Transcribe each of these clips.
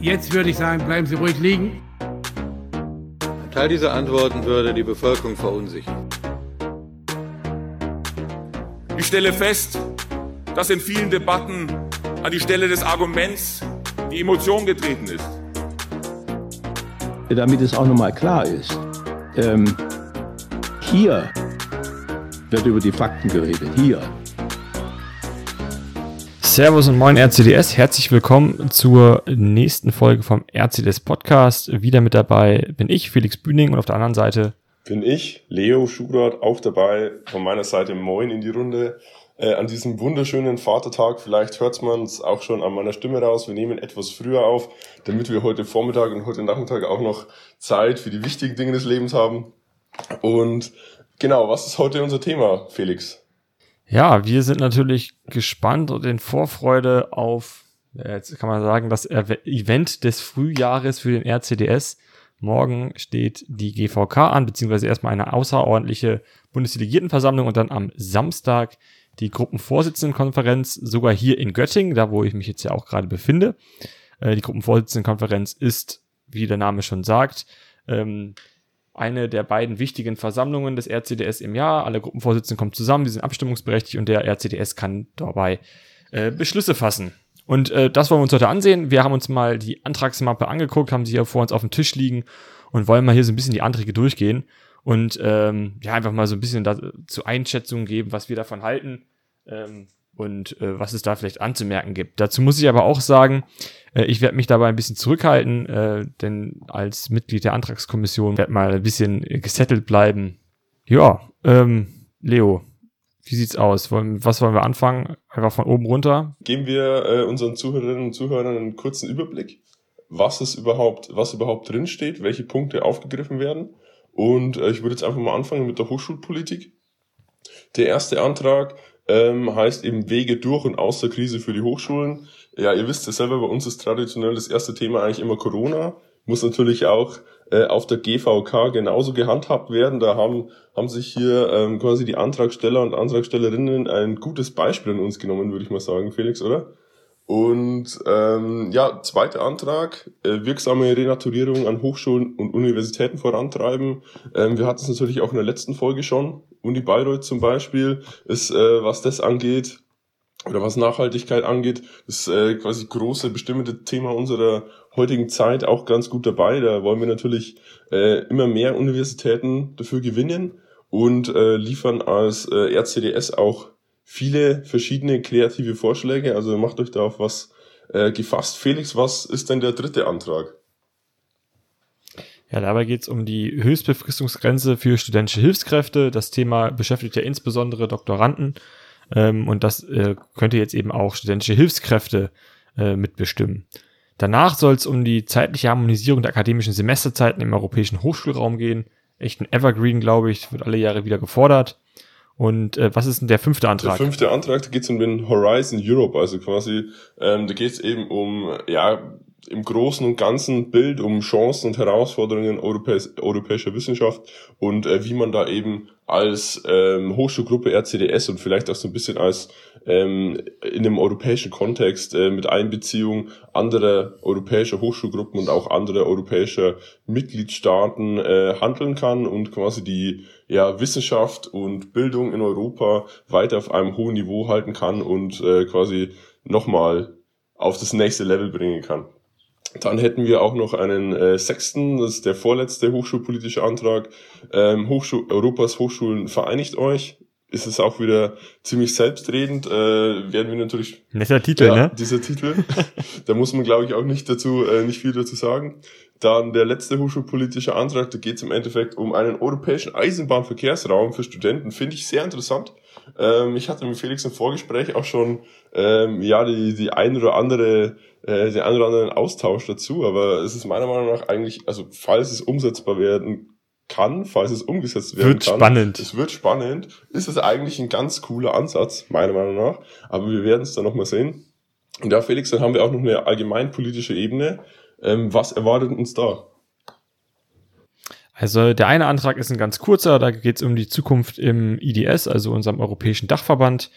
Jetzt würde ich sagen, bleiben Sie ruhig liegen. Ein Teil dieser Antworten würde die Bevölkerung verunsichern. Ich stelle fest, dass in vielen Debatten an die Stelle des Arguments die Emotion getreten ist. Damit es auch nochmal klar ist, ähm, hier wird über die Fakten geredet, hier. Servus und moin RCDS, herzlich willkommen zur nächsten Folge vom RCDS Podcast. Wieder mit dabei bin ich, Felix Bühning, und auf der anderen Seite bin ich, Leo Schugrad, auch dabei. Von meiner Seite moin in die Runde. Äh, an diesem wunderschönen Vatertag, vielleicht hört man es auch schon an meiner Stimme raus, wir nehmen etwas früher auf, damit wir heute Vormittag und heute Nachmittag auch noch Zeit für die wichtigen Dinge des Lebens haben. Und genau, was ist heute unser Thema, Felix? Ja, wir sind natürlich gespannt und in Vorfreude auf, jetzt kann man sagen, das Event des Frühjahres für den RCDS. Morgen steht die GVK an, beziehungsweise erstmal eine außerordentliche Bundesdelegiertenversammlung und dann am Samstag die Gruppenvorsitzendenkonferenz, sogar hier in Göttingen, da wo ich mich jetzt ja auch gerade befinde. Äh, die Gruppenvorsitzendenkonferenz ist, wie der Name schon sagt, ähm, eine der beiden wichtigen Versammlungen des RCDS im Jahr. Alle Gruppenvorsitzenden kommen zusammen, die sind abstimmungsberechtigt und der RCDS kann dabei äh, Beschlüsse fassen. Und äh, das wollen wir uns heute ansehen. Wir haben uns mal die Antragsmappe angeguckt, haben sie hier vor uns auf dem Tisch liegen und wollen mal hier so ein bisschen die Anträge durchgehen und ähm, ja, einfach mal so ein bisschen dazu Einschätzungen geben, was wir davon halten. Ähm, und äh, was es da vielleicht anzumerken gibt. Dazu muss ich aber auch sagen, äh, ich werde mich dabei ein bisschen zurückhalten, äh, denn als Mitglied der Antragskommission werde mal ein bisschen gesettelt bleiben. Ja, ähm, Leo, wie sieht's aus? Wollen, was wollen wir anfangen? Einfach von oben runter? Geben wir äh, unseren Zuhörerinnen und Zuhörern einen kurzen Überblick, was es überhaupt, was überhaupt drinsteht, welche Punkte aufgegriffen werden. Und äh, ich würde jetzt einfach mal anfangen mit der Hochschulpolitik. Der erste Antrag ähm, heißt eben Wege durch und aus der Krise für die Hochschulen. Ja, ihr wisst ja selber, bei uns ist traditionell das erste Thema eigentlich immer Corona. Muss natürlich auch äh, auf der GVK genauso gehandhabt werden. Da haben, haben sich hier ähm, quasi die Antragsteller und Antragstellerinnen ein gutes Beispiel an uns genommen, würde ich mal sagen, Felix, oder? Und ähm, ja, zweiter Antrag, äh, wirksame Renaturierung an Hochschulen und Universitäten vorantreiben. Ähm, wir hatten es natürlich auch in der letzten Folge schon. Uni Bayreuth zum Beispiel ist, äh, was das angeht, oder was Nachhaltigkeit angeht, ist äh, quasi große bestimmte Thema unserer heutigen Zeit auch ganz gut dabei. Da wollen wir natürlich äh, immer mehr Universitäten dafür gewinnen und äh, liefern als äh, RCDS auch viele verschiedene kreative Vorschläge. Also macht euch da auf was äh, gefasst. Felix, was ist denn der dritte Antrag? Ja, dabei geht es um die Höchstbefristungsgrenze für studentische Hilfskräfte. Das Thema beschäftigt ja insbesondere Doktoranden. Ähm, und das äh, könnte jetzt eben auch studentische Hilfskräfte äh, mitbestimmen. Danach soll es um die zeitliche Harmonisierung der akademischen Semesterzeiten im europäischen Hochschulraum gehen. Echt ein Evergreen, glaube ich, wird alle Jahre wieder gefordert. Und äh, was ist denn der fünfte Antrag? Der fünfte Antrag, da geht es um den Horizon Europe, also quasi, ähm, da geht es eben um, ja, im großen und ganzen Bild um Chancen und Herausforderungen europäis europäischer Wissenschaft und äh, wie man da eben als ähm, Hochschulgruppe RCDS und vielleicht auch so ein bisschen als ähm, in einem europäischen Kontext äh, mit Einbeziehung anderer europäischer Hochschulgruppen und auch anderer europäischer Mitgliedstaaten äh, handeln kann und quasi die ja, Wissenschaft und Bildung in Europa weiter auf einem hohen Niveau halten kann und äh, quasi nochmal auf das nächste Level bringen kann. Dann hätten wir auch noch einen äh, sechsten, das ist der vorletzte hochschulpolitische Antrag. Ähm, Hochschul Europas Hochschulen vereinigt euch. Ist es auch wieder ziemlich selbstredend, äh, werden wir natürlich. Netter Titel, ja, ne? Dieser Titel. da muss man, glaube ich, auch nicht dazu, äh, nicht viel dazu sagen. Dann der letzte hochschulpolitische Antrag, da geht es im Endeffekt um einen europäischen Eisenbahnverkehrsraum für Studenten. Finde ich sehr interessant. Ähm, ich hatte mit Felix im Vorgespräch auch schon ähm, ja die, die ein oder andere äh, den ein oder anderen Austausch dazu, aber es ist meiner Meinung nach eigentlich, also falls es umsetzbar werden kann, falls es umgesetzt werden wird kann. spannend. Es wird spannend. Ist es eigentlich ein ganz cooler Ansatz, meiner Meinung nach. Aber wir werden es dann nochmal sehen. Und ja, Felix, dann haben wir auch noch eine allgemeinpolitische Ebene. Ähm, was erwartet uns da? Also der eine Antrag ist ein ganz kurzer, da geht es um die Zukunft im IDS, also unserem europäischen Dachverband.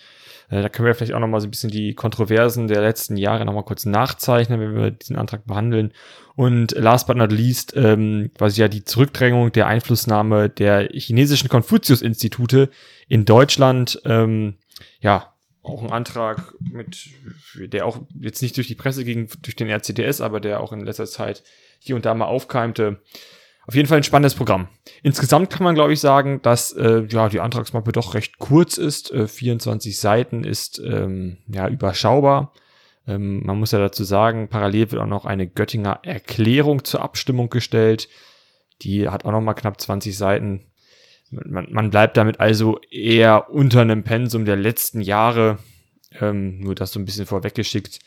Äh, da können wir vielleicht auch nochmal so ein bisschen die Kontroversen der letzten Jahre nochmal kurz nachzeichnen, wenn wir diesen Antrag behandeln. Und last but not least, ähm, quasi ja die Zurückdrängung der Einflussnahme der chinesischen Konfuzius-Institute in Deutschland. Ähm, ja, auch ein Antrag mit, der auch jetzt nicht durch die Presse ging, durch den RCDS, aber der auch in letzter Zeit hier und da mal aufkeimte. Auf jeden Fall ein spannendes Programm. Insgesamt kann man, glaube ich, sagen, dass äh, ja die Antragsmappe doch recht kurz ist. Äh, 24 Seiten ist ähm, ja überschaubar. Ähm, man muss ja dazu sagen, parallel wird auch noch eine Göttinger Erklärung zur Abstimmung gestellt. Die hat auch noch mal knapp 20 Seiten. Man, man bleibt damit also eher unter einem Pensum der letzten Jahre. Ähm, nur das so ein bisschen vorweggeschickt,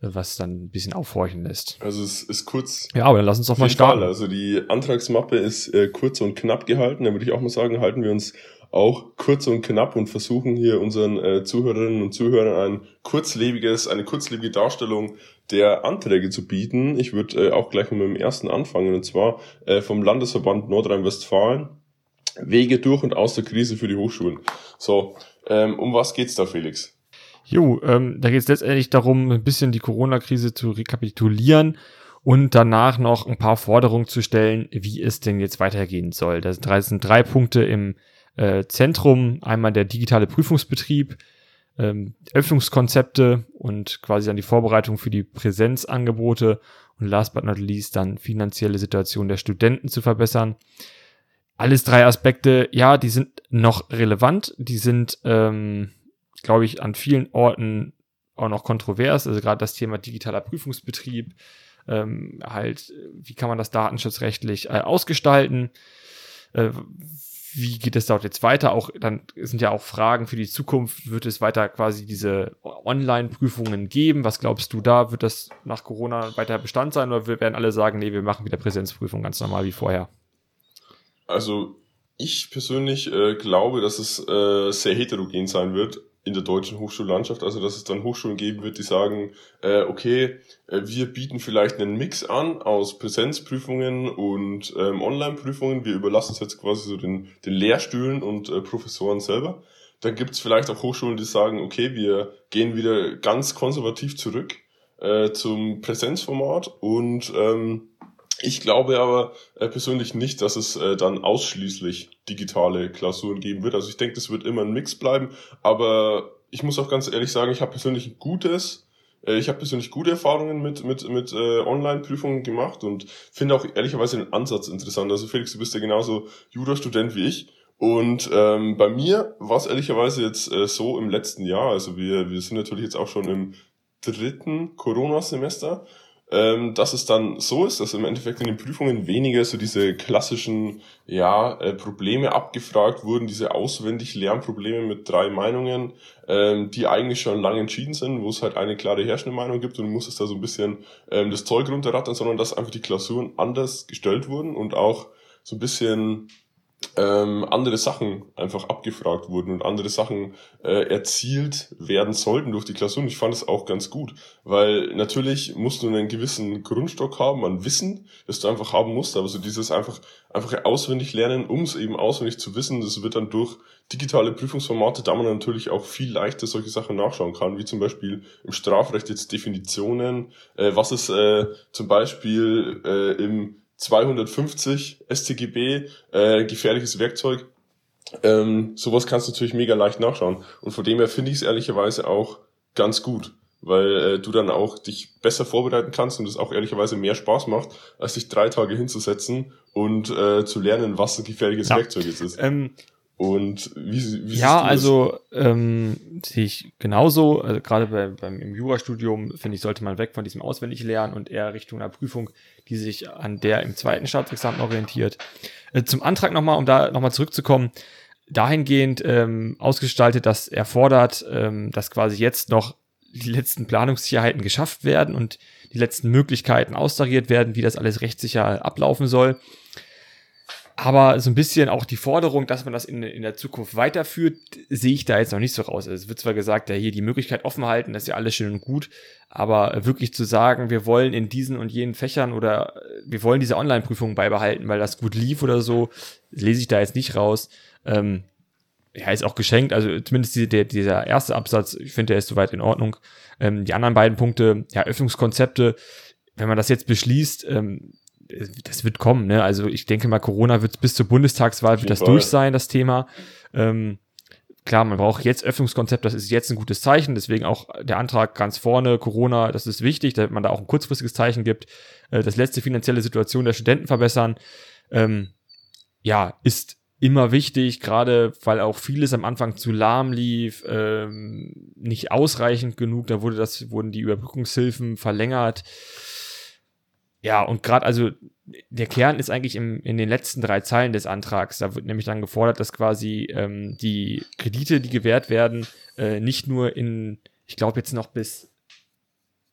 was dann ein bisschen aufhorchen lässt. Also es ist kurz. Ja, aber dann lass uns doch mal starten. Fall. Also die Antragsmappe ist äh, kurz und knapp gehalten. Da würde ich auch mal sagen, halten wir uns auch kurz und knapp und versuchen hier unseren äh, Zuhörerinnen und Zuhörern ein kurzlebiges, eine kurzlebige Darstellung der Anträge zu bieten. Ich würde äh, auch gleich mit dem ersten anfangen und zwar äh, vom Landesverband Nordrhein-Westfalen. Wege durch und aus der Krise für die Hochschulen. So, ähm, um was geht's da, Felix? Jo, ähm, da geht es letztendlich darum, ein bisschen die Corona-Krise zu rekapitulieren und danach noch ein paar Forderungen zu stellen, wie es denn jetzt weitergehen soll. Das sind drei, das sind drei Punkte im äh, Zentrum. Einmal der digitale Prüfungsbetrieb, ähm, Öffnungskonzepte und quasi dann die Vorbereitung für die Präsenzangebote und last but not least dann finanzielle Situation der Studenten zu verbessern. Alles drei Aspekte, ja, die sind noch relevant, die sind, ähm, glaube ich, an vielen Orten auch noch kontrovers. Also gerade das Thema digitaler Prüfungsbetrieb, ähm, halt, wie kann man das datenschutzrechtlich äh, ausgestalten? Äh, wie geht es dort jetzt weiter? Auch dann sind ja auch Fragen für die Zukunft. Wird es weiter quasi diese Online-Prüfungen geben? Was glaubst du da? Wird das nach Corona weiter Bestand sein oder werden alle sagen, nee, wir machen wieder Präsenzprüfung ganz normal wie vorher? Also ich persönlich äh, glaube, dass es äh, sehr heterogen sein wird in der deutschen Hochschullandschaft. Also dass es dann Hochschulen geben wird, die sagen, äh, okay, äh, wir bieten vielleicht einen Mix an aus Präsenzprüfungen und ähm, Online-Prüfungen. Wir überlassen es jetzt quasi so den, den Lehrstühlen und äh, Professoren selber. Dann gibt es vielleicht auch Hochschulen, die sagen, okay, wir gehen wieder ganz konservativ zurück äh, zum Präsenzformat und ähm, ich glaube aber äh, persönlich nicht, dass es äh, dann ausschließlich digitale Klausuren geben wird. Also ich denke, das wird immer ein Mix bleiben. Aber ich muss auch ganz ehrlich sagen, ich habe persönlich ein gutes, äh, ich habe persönlich gute Erfahrungen mit mit mit äh, Online-Prüfungen gemacht und finde auch ehrlicherweise den Ansatz interessant. Also Felix, du bist ja genauso Jurastudent wie ich. Und ähm, bei mir war es ehrlicherweise jetzt äh, so im letzten Jahr. Also wir wir sind natürlich jetzt auch schon im dritten Corona-Semester ähm, dass es dann so ist, dass im Endeffekt in den Prüfungen weniger so diese klassischen ja, äh, Probleme abgefragt wurden, diese auswendig Lernprobleme mit drei Meinungen, ähm, die eigentlich schon lange entschieden sind, wo es halt eine klare herrschende Meinung gibt und du musstest da so ein bisschen ähm, das Zeug runterrattern, sondern dass einfach die Klausuren anders gestellt wurden und auch so ein bisschen ähm, andere Sachen einfach abgefragt wurden und andere Sachen äh, erzielt werden sollten durch die Klausur. Und ich fand es auch ganz gut, weil natürlich musst du einen gewissen Grundstock haben an Wissen, das du einfach haben musst, aber so dieses einfach einfach auswendig lernen, um es eben auswendig zu wissen, das wird dann durch digitale Prüfungsformate, da man natürlich auch viel leichter solche Sachen nachschauen kann, wie zum Beispiel im Strafrecht jetzt Definitionen, äh, was ist äh, zum Beispiel äh, im 250 StGB, äh, gefährliches Werkzeug. Ähm, sowas kannst du natürlich mega leicht nachschauen. Und von dem her finde ich es ehrlicherweise auch ganz gut, weil äh, du dann auch dich besser vorbereiten kannst und es auch ehrlicherweise mehr Spaß macht, als dich drei Tage hinzusetzen und äh, zu lernen, was ein gefährliches Ja. Werkzeug ist. Ähm, Und wie, wie ja, also ähm, sehe ich genauso. Also gerade bei, beim im Jurastudium finde ich sollte man weg von diesem Auswendiglernen und eher Richtung einer Prüfung, die sich an der im zweiten Staatsexamen orientiert. Äh, zum Antrag nochmal, um da nochmal zurückzukommen, dahingehend ähm, ausgestaltet, dass er fordert, ähm, dass quasi jetzt noch die letzten Planungssicherheiten geschafft werden und die letzten Möglichkeiten austariert werden, wie das alles rechtssicher ablaufen soll. Aber so ein bisschen auch die Forderung, dass man das in, in der Zukunft weiterführt, sehe ich da jetzt noch nicht so raus. Es wird zwar gesagt, ja, hier die Möglichkeit offen halten, das ist ja alles schön und gut, aber wirklich zu sagen, wir wollen in diesen und jenen Fächern oder äh, wir wollen diese Online-Prüfungen beibehalten, weil das gut lief oder so, lese ich da jetzt nicht raus. Ähm, ja, ist auch geschenkt. Also zumindest die, der, dieser erste Absatz, ich finde, der ist soweit in Ordnung. Ähm, die anderen beiden Punkte, ja, Öffnungskonzepte, wenn man das jetzt beschließt, ähm, das wird kommen. Ne? Also ich denke mal, Corona wird bis zur Bundestagswahl wird das durch sein, das Thema. Ähm, klar, man braucht jetzt Öffnungskonzept, das ist jetzt ein gutes Zeichen, deswegen auch der Antrag ganz vorne, Corona, das ist wichtig, damit man da auch ein kurzfristiges Zeichen gibt. Äh, das letzte finanzielle Situation der Studenten verbessern, ähm, ja, ist immer wichtig, gerade weil auch vieles am Anfang zu lahm lief, ähm, nicht ausreichend genug, da wurde das, wurden die Überbrückungshilfen verlängert. Ja, und gerade also der Kern ist eigentlich im, in den letzten drei Zeilen des Antrags. Da wird nämlich dann gefordert, dass quasi ähm, die Kredite, die gewährt werden, äh, nicht nur in, ich glaube jetzt noch bis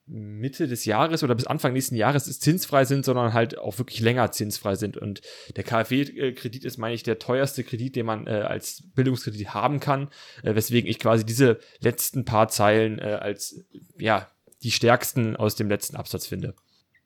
Mitte des Jahres oder bis Anfang nächsten Jahres zinsfrei sind, sondern halt auch wirklich länger zinsfrei sind. Und der KfW-Kredit ist, meine ich, der teuerste Kredit, den man äh, als Bildungskredit haben kann, äh, weswegen ich quasi diese letzten paar Zeilen äh, als ja die stärksten aus dem letzten Absatz finde.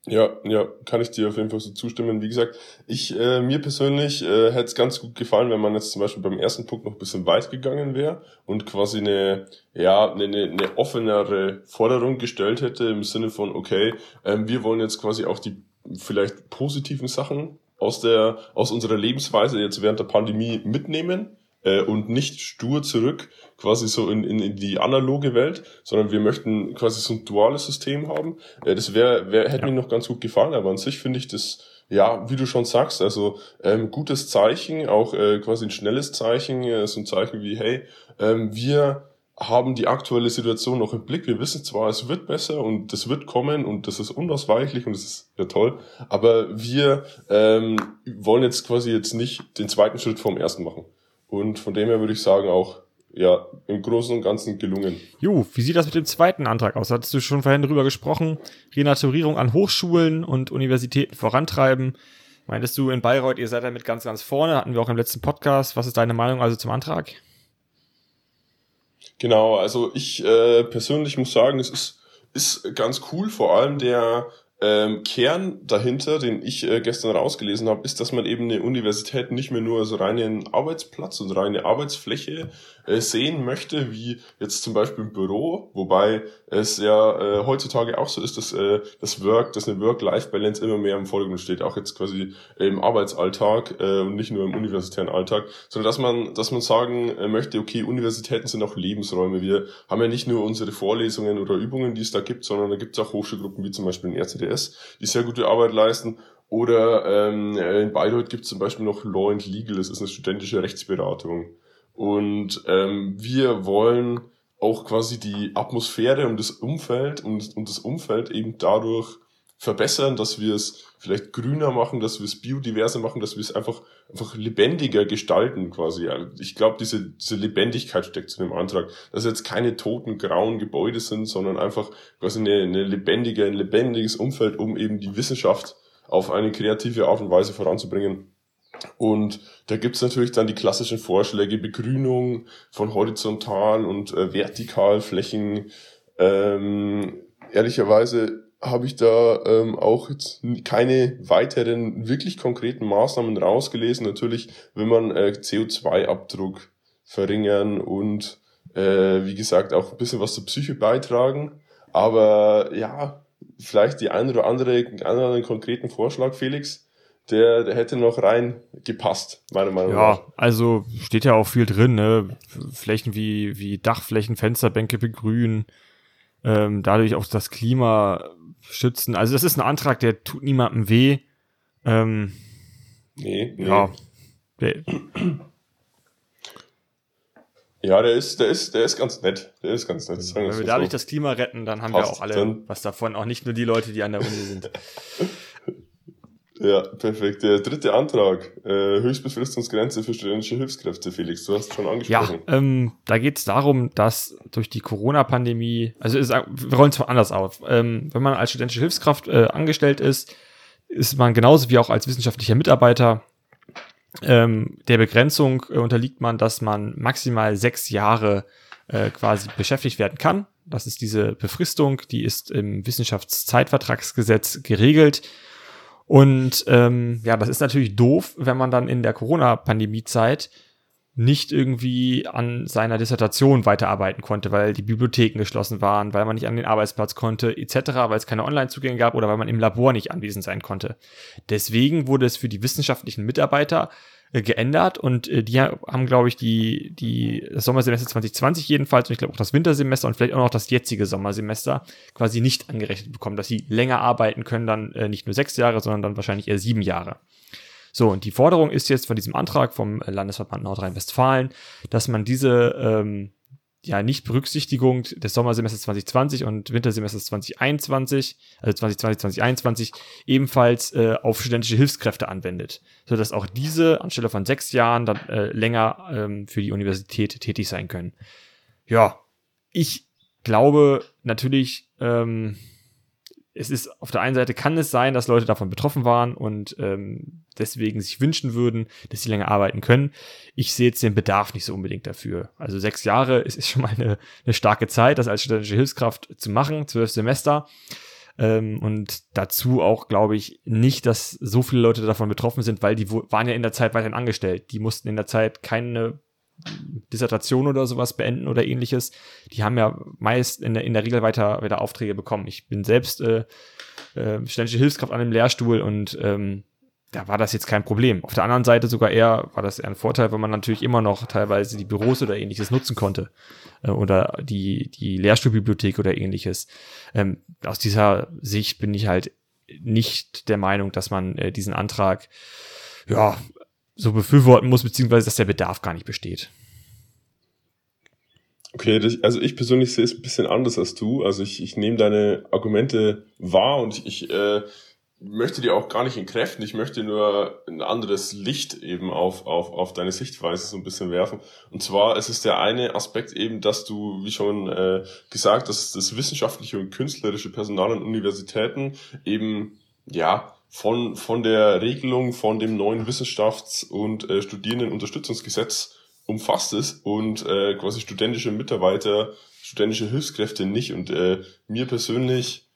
Ja, ja, kann ich dir auf jeden Fall so zustimmen. Wie gesagt, ich äh, mir persönlich äh, hätte es ganz gut gefallen, wenn man jetzt zum Beispiel beim ersten Punkt noch ein bisschen weit gegangen wäre und quasi eine ja eine, eine offenere Forderung gestellt hätte im Sinne von okay, ähm, wir wollen jetzt quasi auch die vielleicht positiven Sachen aus der aus unserer Lebensweise jetzt während der Pandemie mitnehmen äh, und nicht stur zurück quasi so in, in, in die analoge Welt, sondern wir möchten quasi so ein duales System haben. Äh, das wäre, wär, hätte ja. mir noch ganz gut gefallen, aber an sich finde ich das, ja, wie du schon sagst, also ähm, gutes Zeichen, auch äh, quasi ein schnelles Zeichen, äh, so ein Zeichen wie, hey, ähm, wir haben die aktuelle Situation noch im Blick. Wir wissen zwar, es wird besser und das wird kommen und das ist unausweichlich und das ist ja toll, aber wir ähm, wollen jetzt quasi jetzt nicht den zweiten Schritt vom ersten machen. Und von dem her würde ich sagen auch, ja, im Großen und Ganzen gelungen. Jo, wie sieht das mit dem zweiten Antrag aus? Hattest du schon vorhin drüber gesprochen? Renaturierung an Hochschulen und Universitäten vorantreiben. Meintest du in Bayreuth, ihr seid damit ganz, ganz vorne? Hatten wir auch im letzten Podcast. Was ist deine Meinung also zum Antrag? Genau, also ich äh, persönlich muss sagen, es ist, ist ganz cool, vor allem der ähm, Kern dahinter, den ich äh, gestern rausgelesen habe, ist, dass man eben eine Universität nicht mehr nur als reinen Arbeitsplatz und reine Arbeitsfläche äh, sehen möchte, wie jetzt zum Beispiel im Büro, wobei es ja äh, heutzutage auch so ist, dass äh, das Work, dass eine Work-Life-Balance immer mehr im Vordergrund steht, auch jetzt quasi im Arbeitsalltag äh, und nicht nur im universitären Alltag, sondern dass man, dass man sagen äh, möchte, okay, Universitäten sind auch Lebensräume. Wir haben ja nicht nur unsere Vorlesungen oder Übungen, die es da gibt, sondern da gibt es auch Hochschulgruppen wie zum Beispiel in RCD SDS, die sehr gute Arbeit leisten. Oder ähm, in Bayreuth gibt es zum Beispiel noch Law and Legal, das ist eine studentische Rechtsberatung. Und ähm, wir wollen auch quasi die Atmosphäre und das Umfeld und, und das Umfeld eben dadurch verbessern, dass wir es vielleicht grüner machen, dass wir es biodiverser machen, dass wir es einfach, einfach lebendiger gestalten quasi. Ich glaube, diese, diese Lebendigkeit steckt zu dem Antrag, dass jetzt keine toten, grauen Gebäude sind, sondern einfach quasi eine, eine lebendige, ein lebendiges Umfeld, um eben die Wissenschaft auf eine kreative Art und Weise voranzubringen. Und da gibt's natürlich dann die klassischen Vorschläge, Begrünung von horizontal und äh, vertikal Flächen. Ähm, ehrlicherweise habe ich da ähm, auch jetzt keine weiteren wirklich konkreten Maßnahmen rausgelesen. Natürlich will man äh, CO2-Abdruck verringern und äh, wie gesagt auch ein bisschen was zur Psyche beitragen. Aber ja, vielleicht die ein oder andere, einen anderen konkreten Vorschlag, Felix, der, der hätte noch rein gepasst, meiner Meinung ja, nach. Ja, also steht ja auch viel drin, ne? Flächen wie, wie Dachflächen, Fensterbänke begrünen, ähm, dadurch auch das Klima schützen. Also das ist ein Antrag, der tut niemandem weh. Ähm, nee, nee. Ja. Der, ja, der ist, der ist, der ist ganz nett. Der ist ganz nett. Wenn wir dadurch so. das Klima retten, dann haben Passt wir auch alle was davon. Auch nicht nur die Leute, die an der Uni sind. Ja, perfekt. Der dritte Antrag, äh, Höchstbefristungsgrenze für studentische Hilfskräfte, Felix, du hast schon angesprochen. Ja, ähm, da geht es darum, dass durch die Corona-Pandemie, also ist, wir rollen es mal anders auf. Ähm, wenn man als studentische Hilfskraft äh, angestellt ist, ist man genauso wie auch als wissenschaftlicher Mitarbeiter ähm, der Begrenzung äh, unterliegt man, dass man maximal sechs Jahre äh, quasi beschäftigt werden kann. Das ist diese Befristung, die ist im Wissenschaftszeitvertragsgesetz geregelt. Und ähm, ja, das ist natürlich doof, wenn man dann in der Corona-Pandemie-Zeit nicht irgendwie an seiner Dissertation weiterarbeiten konnte, weil die Bibliotheken geschlossen waren, weil man nicht an den Arbeitsplatz konnte, etc., weil es keine Online-Zugänge gab oder weil man im Labor nicht anwesend sein konnte. Deswegen wurde es für die wissenschaftlichen Mitarbeiter äh, geändert und äh, die haben, glaube ich, die, die, das Sommersemester 2020 jedenfalls und ich glaube auch das Wintersemester und vielleicht auch noch das jetzige Sommersemester quasi nicht angerechnet bekommen, dass sie länger arbeiten können, dann äh, nicht nur sechs Jahre, sondern dann wahrscheinlich eher sieben Jahre. So, und die Forderung ist jetzt von diesem Antrag vom Landesverband Nordrhein-Westfalen, dass man diese ähm, ja, Nicht-Berücksichtigung des Sommersemesters 2020 und Wintersemesters 2021, also 2020, 2021, ebenfalls äh, auf studentische Hilfskräfte anwendet, sodass auch diese anstelle von sechs Jahren dann äh, länger ähm, für die Universität tätig sein können. Ja, ich glaube natürlich, ähm, es ist auf der einen Seite kann es sein, dass Leute davon betroffen waren und ähm, deswegen sich wünschen würden, dass sie länger arbeiten können. Ich sehe jetzt den Bedarf nicht so unbedingt dafür. Also sechs Jahre ist, ist schon mal eine, eine starke Zeit, das als studentische Hilfskraft zu machen, zwölf Semester. Ähm, und dazu auch glaube ich nicht, dass so viele Leute davon betroffen sind, weil die waren ja in der Zeit weiterhin angestellt. Die mussten in der Zeit keine Dissertation oder sowas beenden oder ähnliches, die haben ja meist in der, in der Regel weiter, weiter Aufträge bekommen. Ich bin selbst äh, äh, ständische Hilfskraft an einem Lehrstuhl und ähm, da war das jetzt kein Problem. Auf der anderen Seite sogar eher war das eher ein Vorteil, weil man natürlich immer noch teilweise die Büros oder ähnliches nutzen konnte äh, oder die die Lehrstuhlbibliothek oder ähnliches. Ähm, aus dieser Sicht bin ich halt nicht der Meinung, dass man äh, diesen Antrag ja so befürworten muss, beziehungsweise dass der Bedarf gar nicht besteht. Okay, das, also ich persönlich sehe es ein bisschen anders als du. Also ich, ich nehme deine Argumente wahr und ich, äh, möchte die auch gar nicht entkräften. Ich möchte nur ein anderes Licht eben auf, auf, auf deine Sichtweise so ein bisschen werfen. Und zwar es ist der eine Aspekt eben, dass du, wie schon äh, gesagt, dass das wissenschaftliche und künstlerische Personal an Universitäten eben ja von, von der Regelung von dem neuen Wissenschafts- und äh, Studierendenunterstützungsgesetz umfasst ist und äh, quasi studentische Mitarbeiter, studentische Hilfskräfte nicht. Und äh, mir persönlich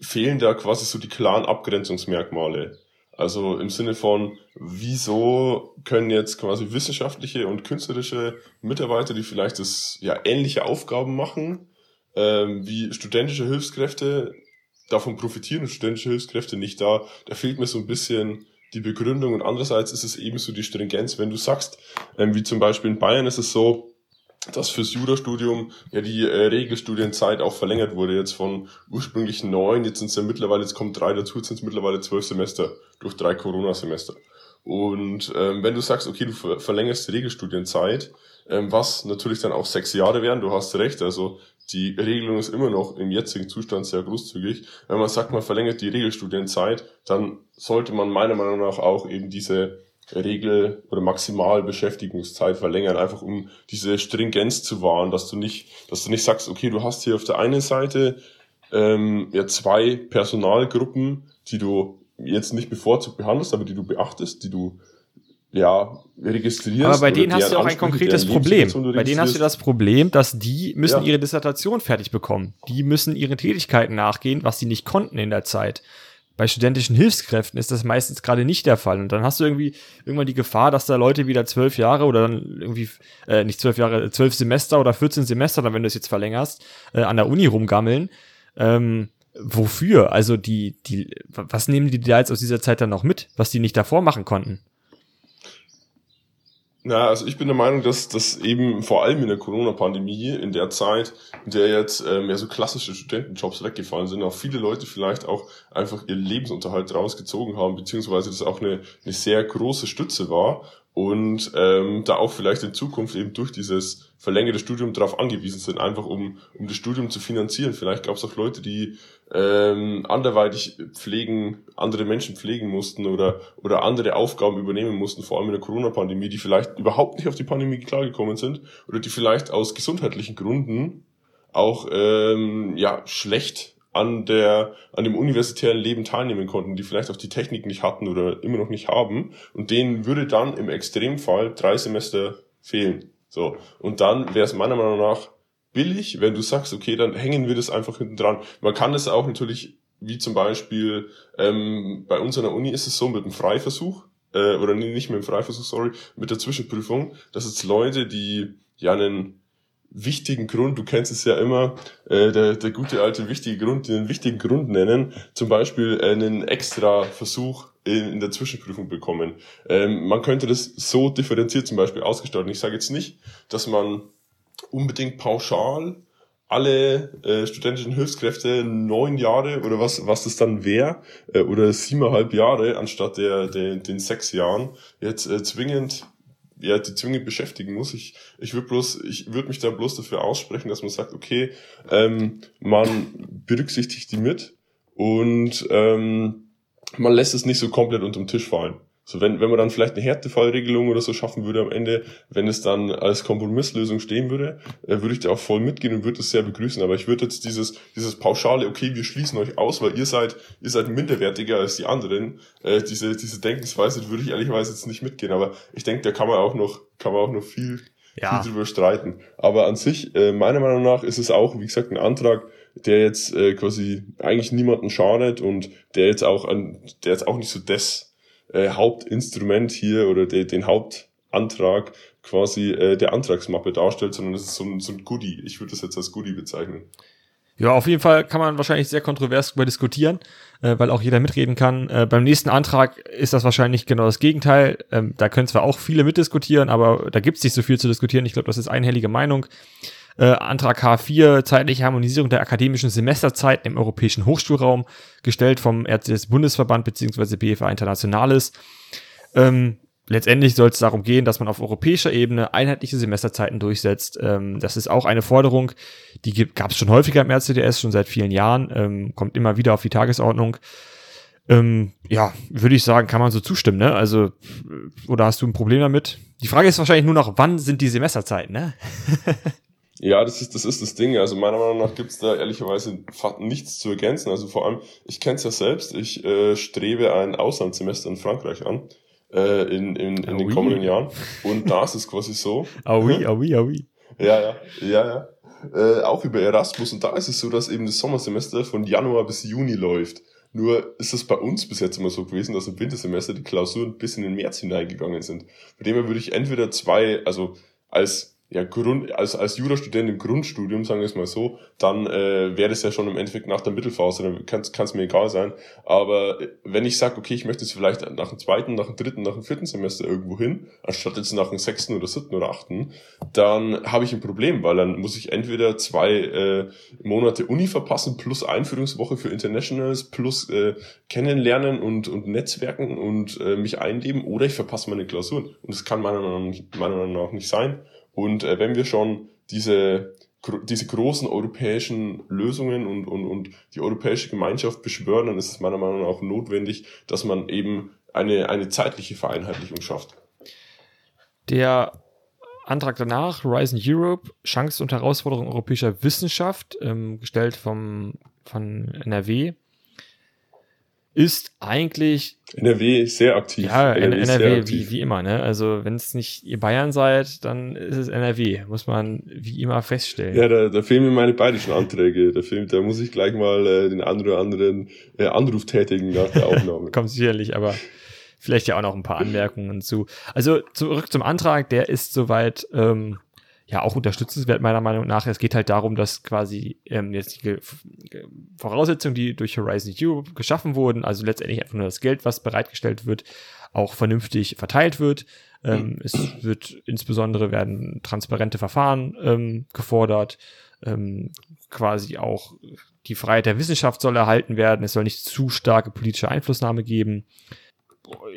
fehlen da quasi so die klaren Abgrenzungsmerkmale. Also im Sinne von, wieso können jetzt quasi wissenschaftliche und künstlerische Mitarbeiter, die vielleicht das ja ähnliche Aufgaben machen, ähm, wie studentische Hilfskräfte, davon profitieren studentische Hilfskräfte nicht da. Da fehlt mir so ein bisschen die Begründung und andererseits ist es ebenso die Stringenz, wenn du sagst, ähm, wie zum Beispiel in Bayern ist es so, dass fürs Jurastudium ja die äh, Regelstudienzeit auch verlängert wurde, jetzt von ursprünglich neun, jetzt sind es ja mittlerweile, jetzt kommt drei dazu, jetzt sind es mittlerweile zwölf Semester durch drei Corona-Semester. Und ähm, wenn du sagst, okay, du ver verlängerst die Regelstudienzeit, ähm, was natürlich dann auch sechs Jahre wären, du hast recht, also die Regelung ist immer noch im jetzigen Zustand sehr großzügig. Wenn man sagt, man verlängert die Regelstudienzeit, dann sollte man meiner Meinung nach auch eben diese Regel- oder Maximalbeschäftigungszeit verlängern, einfach um diese Stringenz zu wahren, dass du nicht, dass du nicht sagst, okay, du hast hier auf der einen Seite ähm, ja zwei Personalgruppen, die du jetzt nicht bevorzugt behandelst, aber die du beachtest, die du ja, registrierst. Aber bei denen hast du auch ein konkretes Problem. Bei denen hast du das Problem, dass die müssen ja. ihre Dissertation fertig bekommen. Die müssen ihren Tätigkeiten nachgehen, was sie nicht konnten in der Zeit. Bei studentischen Hilfskräften ist das meistens gerade nicht der Fall. Und dann hast du irgendwie irgendwann die Gefahr, dass da Leute wieder zwölf Jahre oder dann irgendwie, äh, nicht zwölf Jahre, zwölf Semester oder 14 Semester, dann wenn du es jetzt verlängerst, äh, an der Uni rumgammeln. Ähm, wofür? Also die, die, was nehmen die da jetzt aus dieser Zeit dann noch mit, was die nicht davor machen konnten? Ja, also ich bin der Meinung, dass das eben vor allem in der Corona-Pandemie, in der Zeit, in der jetzt ähm, ja so klassische Studentenjobs weggefallen sind, auch viele Leute vielleicht auch einfach ihren Lebensunterhalt rausgezogen haben, beziehungsweise das auch eine, eine sehr große Stütze war und ähm, da auch vielleicht in Zukunft eben durch dieses verlängerte Studium darauf angewiesen sind, einfach um, um das Studium zu finanzieren. Vielleicht gab es auch Leute, die ähm, anderweitig pflegen, andere Menschen pflegen mussten oder, oder andere Aufgaben übernehmen mussten, vor allem in der Corona-Pandemie, die vielleicht überhaupt nicht auf die Pandemie klargekommen sind oder die vielleicht aus gesundheitlichen Gründen auch ähm, ja schlecht an der an dem universitären Leben teilnehmen konnten, die vielleicht auch die Technik nicht hatten oder immer noch nicht haben und denen würde dann im Extremfall drei Semester fehlen. So und dann wäre es meiner Meinung nach billig, wenn du sagst, okay, dann hängen wir das einfach hinten dran. Man kann es auch natürlich, wie zum Beispiel ähm, bei uns an der Uni ist es so mit dem Freiversuch. äh, oder nee, nicht mit dem Freiversuch, sorry, mit der Zwischenprüfung, dass jetzt Leute, die ja einen wichtigen Grund, du kennst es ja immer, äh, der, der gute alte wichtige Grund, den wichtigen Grund nennen, zum Beispiel einen extra Versuch in, in der Zwischenprüfung bekommen. Ähm, man könnte das so differenziert zum Beispiel ausgestalten. Ich sage jetzt nicht, dass man unbedingt pauschal alle äh, studentischen Hilfskräfte neun Jahre oder was was das dann wäre äh, oder siebeneinhalb Jahre anstatt der, der den sechs Jahren jetzt äh, zwingend ja, die zwingend beschäftigen muss. Ich, ich würde bloß, ich würde mich da bloß dafür aussprechen, dass man sagt, okay, ähm, man berücksichtigt die mit und ähm, man lässt es nicht so komplett unterm Tisch fallen. So, wenn, wenn man dann vielleicht eine Härtefallregelung oder so schaffen würde am Ende, wenn es dann als Kompromisslösung stehen würde, äh, würde ich da auch voll mitgehen und würde es sehr begrüßen. Aber ich würde jetzt dieses, dieses pauschale, okay, wir schließen euch aus, weil ihr seid, ihr seid minderwertiger als die anderen, äh, diese, diese Denkensweise würde ich ehrlicherweise jetzt nicht mitgehen. Aber ich denke, da kann man auch noch, kann man auch noch viel, Ja. viel drüber streiten. Aber an sich, äh, meiner Meinung nach, ist es auch, wie gesagt, ein Antrag, der jetzt äh, quasi eigentlich niemanden schadet und der jetzt auch an, der jetzt auch nicht so das äh, Hauptinstrument hier oder de, den Hauptantrag quasi äh, der Antragsmappe darstellt, sondern das ist so ein, so ein Goodie. Ich würde das jetzt als Goodie bezeichnen. Ja, auf jeden Fall kann man wahrscheinlich sehr kontrovers darüber diskutieren, äh, weil auch jeder mitreden kann. Äh, beim nächsten Antrag ist das wahrscheinlich genau das Gegenteil. Ähm, da können zwar auch viele mitdiskutieren, aber da gibt es nicht so viel zu diskutieren. Ich glaube, das ist einhellige Meinung. Äh, Antrag H4, zeitliche Harmonisierung der akademischen Semesterzeiten im europäischen Hochschulraum, gestellt vom Ärztes-Bundesverband bzw. BFA Internationales. Ähm, letztendlich soll es darum gehen, dass man auf europäischer Ebene einheitliche Semesterzeiten durchsetzt. Ähm, das ist auch eine Forderung, die gab es schon häufiger im RCDS, schon seit vielen Jahren, ähm, kommt immer wieder auf die Tagesordnung. Ähm, ja, würde ich sagen, kann man so zustimmen, ne? Also, äh, oder hast du ein Problem damit? Die Frage ist wahrscheinlich nur noch, wann sind die Semesterzeiten, ne? Ja, das ist, das ist das Ding. Also meiner Meinung nach gibt's da ehrlicherweise nichts zu ergänzen. Also vor allem, ich kenne es ja selbst, ich äh, strebe ein Auslandssemester in Frankreich an, äh, in, in, in Ah, den oui. kommenden Jahren. Und da ist es quasi so, Ah oui, ah oui, ah oui. Ja, ja, ja, ja. Äh, auch über Erasmus. Und da ist es so, dass eben das Sommersemester von Januar bis Juni läuft. Nur ist es bei uns bis jetzt immer so gewesen, dass im Wintersemester die Klausuren bis in den März hineingegangen sind. Von dem würde ich entweder zwei, also als ja, Grund, als, als Jurastudent im Grundstudium, sagen wir es mal so, dann äh, wäre das ja schon im Endeffekt nach der Mittelphase, dann kann es mir egal sein. Aber äh, wenn ich sage, okay, ich möchte jetzt vielleicht nach dem zweiten, nach dem dritten, nach dem vierten Semester irgendwo hin, anstatt jetzt nach dem sechsten oder siebten oder achten, dann habe ich ein Problem, weil dann muss ich entweder zwei äh, Monate Uni verpassen plus Einführungswoche für Internationals plus äh, kennenlernen und, und Netzwerken und äh, mich einleben oder ich verpasse meine Klausuren. Und das kann meiner Meinung nach, meiner Meinung nach nicht sein. Und äh, wenn wir schon diese diese großen europäischen Lösungen und, und, und die europäische Gemeinschaft beschwören, dann ist es meiner Meinung nach auch notwendig, dass man eben eine, eine zeitliche Vereinheitlichung schafft. Der Antrag danach, Horizon Europe, Chancen und Herausforderungen europäischer Wissenschaft, ähm, gestellt vom, von NRW, ist eigentlich NRW sehr aktiv. Ja, N- ist sehr NRW, aktiv. wie, wie immer, ne? Also, wenn es nicht ihr Bayern seid, dann ist es NRW, muss man wie immer feststellen. Ja, da, da fehlen mir meine bayerischen Anträge. Da, fehlt, da muss ich gleich mal äh, den einen oder anderen äh, Anruf tätigen nach der Aufnahme. Kommt sicherlich, aber vielleicht ja auch noch ein paar Anmerkungen zu. Also, zurück zum Antrag, der ist soweit, ähm, ja, auch unterstützenswert meiner Meinung nach. Es geht halt darum, dass quasi ähm, jetzt die Ge Ge Voraussetzungen, die durch Horizon Europe geschaffen wurden, also letztendlich einfach nur das Geld, was bereitgestellt wird, auch vernünftig verteilt wird. Ähm, Es wird insbesondere werden transparente Verfahren ähm, gefordert. Ähm, quasi auch die Freiheit der Wissenschaft soll erhalten werden. Es soll nicht zu starke politische Einflussnahme geben.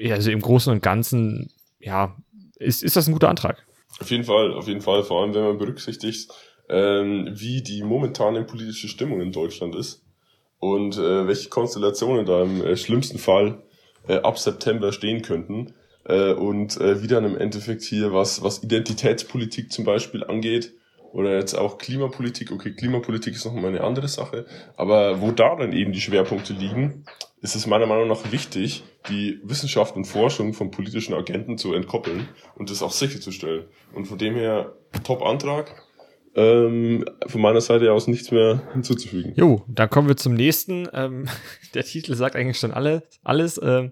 Also im Großen und Ganzen, ja, ist, ist das ein guter Antrag. Auf jeden Fall, auf jeden Fall, vor allem wenn man berücksichtigt, ähm, wie die momentane politische Stimmung in Deutschland ist und äh, welche Konstellationen da im äh, schlimmsten Fall äh, ab September stehen könnten äh, und äh, wie dann im Endeffekt hier was, was Identitätspolitik zum Beispiel angeht oder jetzt auch Klimapolitik, okay, Klimapolitik ist nochmal eine andere Sache, aber wo da dann eben die Schwerpunkte liegen, ist es meiner Meinung nach wichtig, die Wissenschaft und Forschung von politischen Agenten zu entkoppeln und das auch sicherzustellen. Und von dem her, Top-Antrag. Ähm, von meiner Seite aus nichts mehr hinzuzufügen. Jo, dann kommen wir zum nächsten. Ähm, der Titel sagt eigentlich schon alle, alles. Ähm,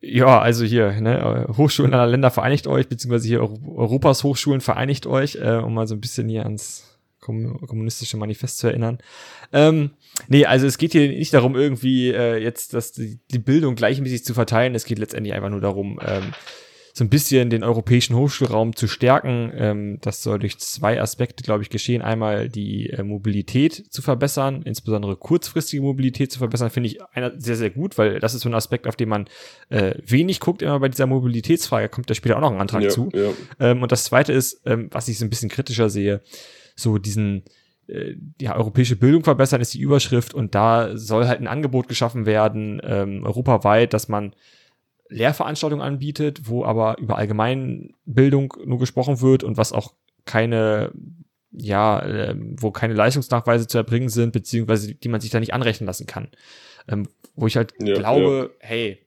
Ja, also hier, ne, Hochschulen aller Länder vereinigt euch, beziehungsweise hier Europas Hochschulen vereinigt euch, äh, um mal so ein bisschen hier ans kommunistische Manifest zu erinnern. Ähm, nee, also es geht hier nicht darum, irgendwie äh, jetzt das, die, die Bildung gleichmäßig zu verteilen. Es geht letztendlich einfach nur darum, ähm, so ein bisschen den europäischen Hochschulraum zu stärken. Ähm, das soll durch zwei Aspekte, glaube ich, geschehen. Einmal die äh, Mobilität zu verbessern, insbesondere kurzfristige Mobilität zu verbessern, finde ich einer sehr, sehr gut, weil das ist so ein Aspekt, auf den man äh, wenig guckt, immer bei dieser Mobilitätsfrage. Kommt da später auch noch ein Antrag Ja, zu. ja. Ähm, und das zweite ist, ähm, was ich so ein bisschen kritischer sehe, so diesen äh, ja, europäische Bildung verbessern ist die Überschrift und da soll halt ein Angebot geschaffen werden, ähm, europaweit, dass man Lehrveranstaltungen anbietet, wo aber über Allgemeinbildung nur gesprochen wird und was auch keine, ja, äh, wo keine Leistungsnachweise zu erbringen sind, beziehungsweise die man sich da nicht anrechnen lassen kann. Ähm, wo ich halt Ja, glaube, hey,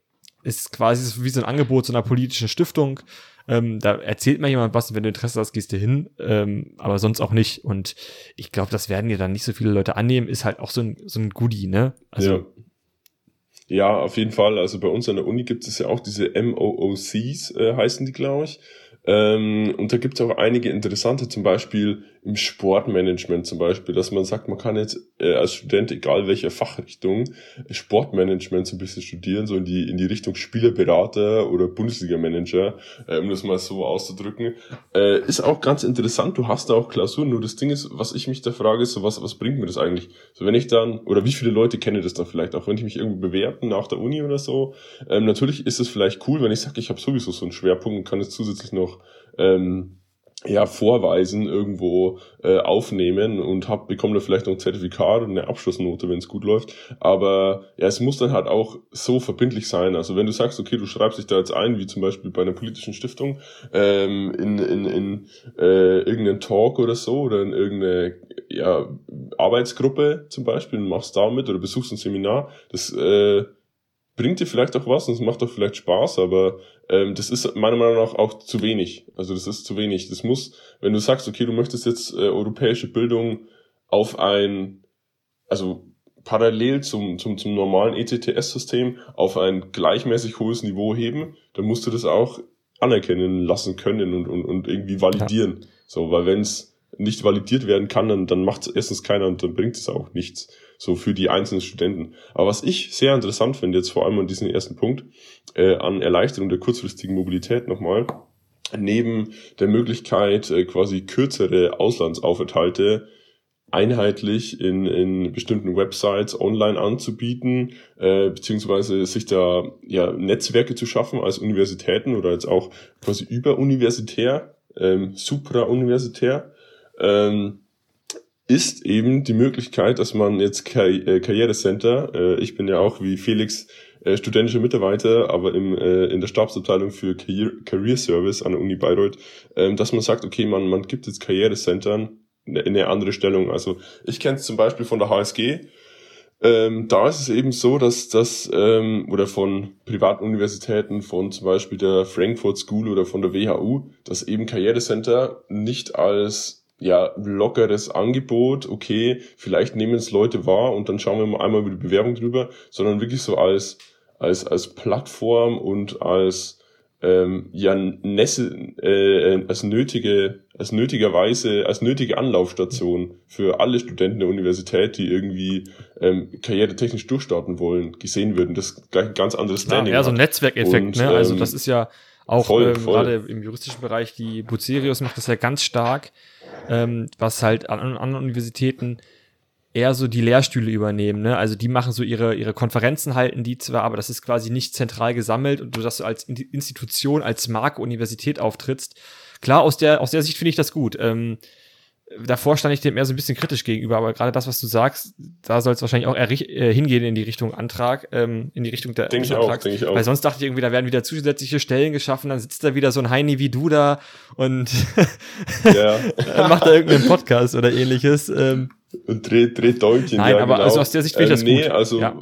ist quasi so wie so ein Angebot so einer politischen Stiftung. Ähm, da erzählt mir jemand was wenn du Interesse hast, gehst du hin, ähm, aber sonst auch nicht. Und ich glaube, das werden ja dann nicht so viele Leute annehmen, ist halt auch so ein, so ein Goodie, ne? Also, ja. Ja, auf jeden Fall. Also bei uns an der Uni gibt es ja auch diese MOOCs, äh, heißen die, glaube ich. Ähm, und da gibt es auch einige interessante, zum Beispiel im Sportmanagement zum Beispiel, dass man sagt, man kann jetzt äh, als Student, egal welcher Fachrichtung, Sportmanagement so ein bisschen studieren, so in die, in die Richtung Spielerberater oder Bundesliga-Manager, äh, um das mal so auszudrücken. Äh, ist auch ganz interessant, du hast da auch Klausuren, nur das Ding ist, was ich mich da frage, ist so, was, was bringt mir das eigentlich? So wenn ich dann, oder wie viele Leute kennen das dann vielleicht, auch wenn ich mich irgendwo bewerten nach der Uni oder so, ähm, natürlich ist es vielleicht cool, wenn ich sage, ich habe sowieso so einen Schwerpunkt und kann es zusätzlich noch ähm, ja, vorweisen, irgendwo äh, aufnehmen und hab, bekomme da vielleicht noch ein Zertifikat und eine Abschlussnote, wenn es gut läuft. Aber ja, es muss dann halt auch so verbindlich sein. Also wenn du sagst, okay, du schreibst dich da jetzt ein, wie zum Beispiel bei einer politischen Stiftung, ähm, in, in, in äh, irgendeinen Talk oder so oder in irgendeine ja, Arbeitsgruppe zum Beispiel und machst da mit oder besuchst ein Seminar, das äh, bringt dir vielleicht auch was und es macht auch vielleicht Spaß, aber ähm, das ist meiner Meinung nach auch zu wenig. Also das ist zu wenig. Das muss, wenn du sagst, okay, du möchtest jetzt äh, europäische Bildung auf ein, also parallel zum, zum, zum normalen E ECTS-System auf ein gleichmäßig hohes Niveau heben, dann musst du das auch anerkennen lassen können und, und, und irgendwie validieren. So, weil wenn es nicht validiert werden kann, dann, dann macht es erstens keiner und dann bringt es auch nichts. So für die einzelnen Studenten. Aber was ich sehr interessant finde, jetzt vor allem an diesem ersten Punkt, äh, an Erleichterung der kurzfristigen Mobilität nochmal, neben der Möglichkeit, äh, quasi kürzere Auslandsaufenthalte einheitlich in, in bestimmten Websites online anzubieten, äh, beziehungsweise sich da ja Netzwerke zu schaffen als Universitäten oder jetzt auch quasi überuniversitär, ähm, suprauniversitär, ähm, ist eben die Möglichkeit, dass man jetzt Karri äh, Karrierecenter, äh, ich bin ja auch wie Felix äh, studentischer Mitarbeiter, aber im, äh, in der Stabsabteilung für Career, Career Service an der Uni Bayreuth, ähm, dass man sagt, okay, man, man gibt jetzt Karrierecentern in eine andere Stellung. Also ich kenne es zum Beispiel von der HSG. Ähm, da ist es eben so, dass das ähm, oder von privaten Universitäten, von zum Beispiel der Frankfurt School oder von der WHU, dass eben Karrierecenter nicht als ja lockeres Angebot, okay, vielleicht nehmen es Leute wahr und dann schauen wir mal einmal über die Bewerbung drüber, sondern wirklich so als als als Plattform und als ähm, ja Nesse, äh, als nötige als nötigerweise als nötige Anlaufstation für alle Studenten der Universität, die irgendwie ähm, karrieretechnisch durchstarten wollen, gesehen würden. Das ist gleich ein ganz anderes Ja, Standing. ja, so ein. Netzwerkeffekt, ne? Also ähm, das ist ja auch voll, ähm, voll. gerade im juristischen Bereich, die Bucerius macht das ja ganz stark, ähm, was halt an an anderen Universitäten eher so die Lehrstühle übernehmen, ne? Also die machen so ihre, ihre Konferenzen halten die zwar, aber das ist quasi nicht zentral gesammelt und du, dass du als In- Institution, als Marke Universität auftrittst. Klar, aus der, aus der Sicht finde ich das gut. Ähm, davor stand ich dem eher so ein bisschen kritisch gegenüber, aber gerade das, was du sagst, da soll es wahrscheinlich auch eher äh, hingehen in die Richtung Antrag, ähm, in die Richtung der Denk ich auch, denk ich auch. Weil sonst dachte ich irgendwie, da werden wieder zusätzliche Stellen geschaffen, dann sitzt da wieder so ein Heini wie du da und macht da irgendeinen Podcast oder ähnliches. Ähm, und dreht, dreht Däumchen. Nein, ja, aber genau. also aus der Sicht finde ich das nee, gut. also Ja.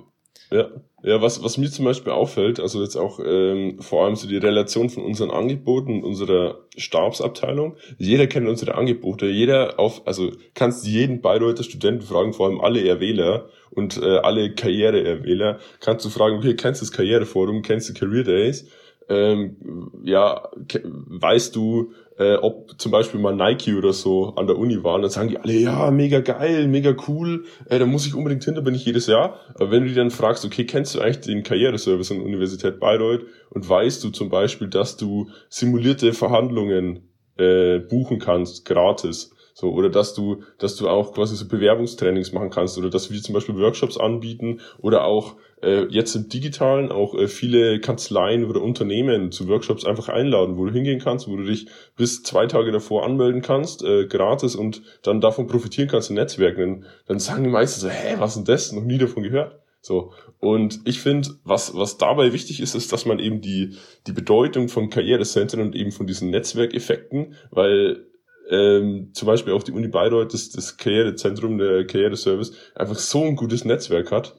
Ja, ja was, was mir zum Beispiel auffällt, also jetzt auch ähm, vor allem so die Relation von unseren Angeboten, unserer Stabsabteilung. Jeder kennt unsere Angebote, jeder auf, also kannst jeden Bayreuther Studenten fragen, vor allem alle Erwähler und äh, alle Karriere-Erwähler, kannst du fragen, okay, kennst du das Karriereforum, kennst du Career Days? Ähm, ja, weißt du, äh, ob zum Beispiel mal Nike oder so an der Uni waren, dann sagen die alle, ja, mega geil, mega cool, äh, da muss ich unbedingt hin, da bin ich jedes Jahr. Aber wenn du die dann fragst, okay, kennst du eigentlich den Karriereservice an der Universität Bayreuth und weißt du zum Beispiel, dass du simulierte Verhandlungen äh, buchen kannst, gratis, so, oder dass du, dass du auch quasi so Bewerbungstrainings machen kannst oder dass wir zum Beispiel Workshops anbieten oder auch äh, jetzt im Digitalen auch äh, viele Kanzleien oder Unternehmen zu Workshops einfach einladen, wo du hingehen kannst, wo du dich bis zwei Tage davor anmelden kannst, äh, gratis und dann davon profitieren kannst in Netzwerken. Dann, dann sagen die meisten so, hä, was denn das? Noch nie davon gehört. So. Und ich finde, was, was dabei wichtig ist, ist, dass man eben die, die Bedeutung von Karrierecentern und eben von diesen Netzwerkeffekten, weil ähm, zum Beispiel auch die Uni Bayreuth, das, das Karrierezentrum, der Karriereservice, einfach so ein gutes Netzwerk hat,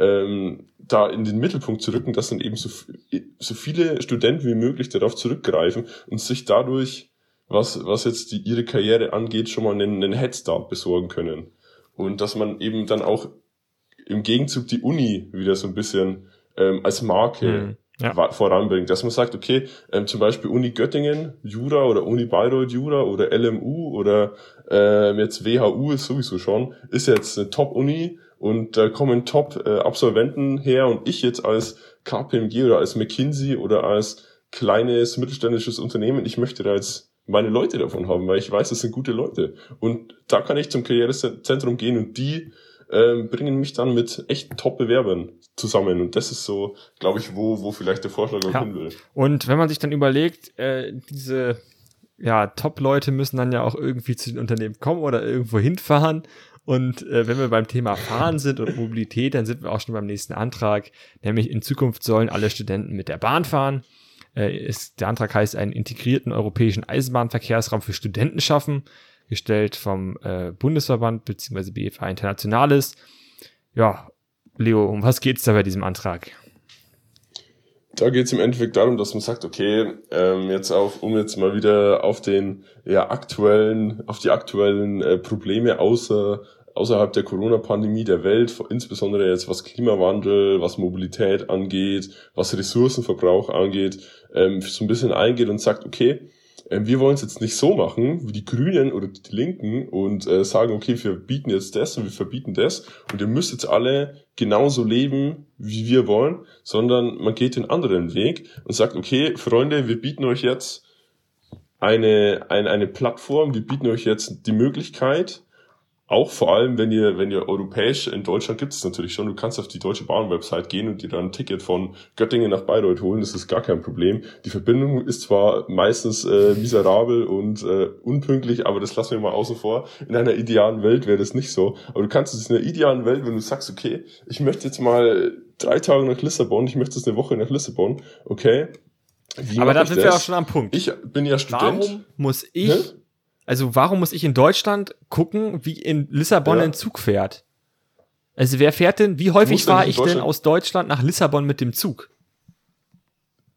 ähm, da in den Mittelpunkt zu rücken, dass dann eben so, so viele Studenten wie möglich darauf zurückgreifen und sich dadurch, was, was jetzt die, ihre Karriere angeht, schon mal einen, einen Headstart besorgen können. Und dass man eben dann auch im Gegenzug die Uni wieder so ein bisschen ähm, als Marke mhm ja. voranbringt. Dass man sagt, okay, ähm, zum Beispiel Uni Göttingen, Jura oder Uni Bayreuth, Jura oder LMU oder ähm, jetzt WHU ist sowieso schon, ist jetzt eine Top-Uni und da kommen Top-Absolventen her und ich jetzt als KPMG oder als McKinsey oder als kleines mittelständisches Unternehmen, ich möchte da jetzt meine Leute davon haben, weil ich weiß, das sind gute Leute. Und da kann ich zum Karrierezentrum gehen und die ähm, bringen mich dann mit echten Top-Bewerbern zusammen. Und das ist so, glaube ich, wo, wo vielleicht der Vorschlag ja. hin will. Und wenn man sich dann überlegt, äh, diese ja, Top-Leute müssen dann ja auch irgendwie zu den Unternehmen kommen oder irgendwo hinfahren. Und äh, wenn wir beim Thema Fahren sind und Mobilität, dann sind wir auch schon beim nächsten Antrag, nämlich in Zukunft sollen alle Studenten mit der Bahn fahren. Äh, ist, der Antrag heißt, einen integrierten europäischen Eisenbahnverkehrsraum für Studenten schaffen gestellt vom äh, Bundesverband bzw. BFA Internationales. Ja, Leo, um was geht es da bei diesem Antrag? Da geht es im Endeffekt darum, dass man sagt, okay, ähm, jetzt auch, um jetzt mal wieder auf den ja, aktuellen, auf die aktuellen äh, Probleme außer, außerhalb der Corona-Pandemie der Welt, insbesondere jetzt was Klimawandel, was Mobilität angeht, was Ressourcenverbrauch angeht, ähm, so ein bisschen eingeht und sagt, okay, ähm, wir wollen es jetzt nicht so machen wie die Grünen oder die Linken und äh, sagen, okay, wir bieten jetzt das und wir verbieten das und ihr müsst jetzt alle genauso leben, wie wir wollen, sondern man geht den anderen Weg und sagt, okay, Freunde, wir bieten euch jetzt eine, eine, eine Plattform, wir bieten euch jetzt die Möglichkeit, auch vor allem, wenn ihr, wenn ihr europäisch, in Deutschland gibt es natürlich schon, du kannst auf die Deutsche Bahn-Website gehen und dir dann ein Ticket von Göttingen nach Bayreuth holen, das ist gar kein Problem. Die Verbindung ist zwar meistens äh, miserabel und äh, unpünktlich, aber das lassen wir mal außen vor. In einer idealen Welt wäre das nicht so. Aber du kannst es in einer idealen Welt, wenn du sagst, okay, ich möchte jetzt mal drei Tage nach Lissabon, ich möchte jetzt eine Woche nach Lissabon, okay, wie aber da sind das? wir auch schon am Punkt. Ich bin ja Student. Warum muss ich Hä? Also warum muss ich in Deutschland gucken, wie in Lissabon ja. ein Zug fährt? Also wer fährt denn, wie häufig fahre ich denn aus Deutschland nach Lissabon mit dem Zug?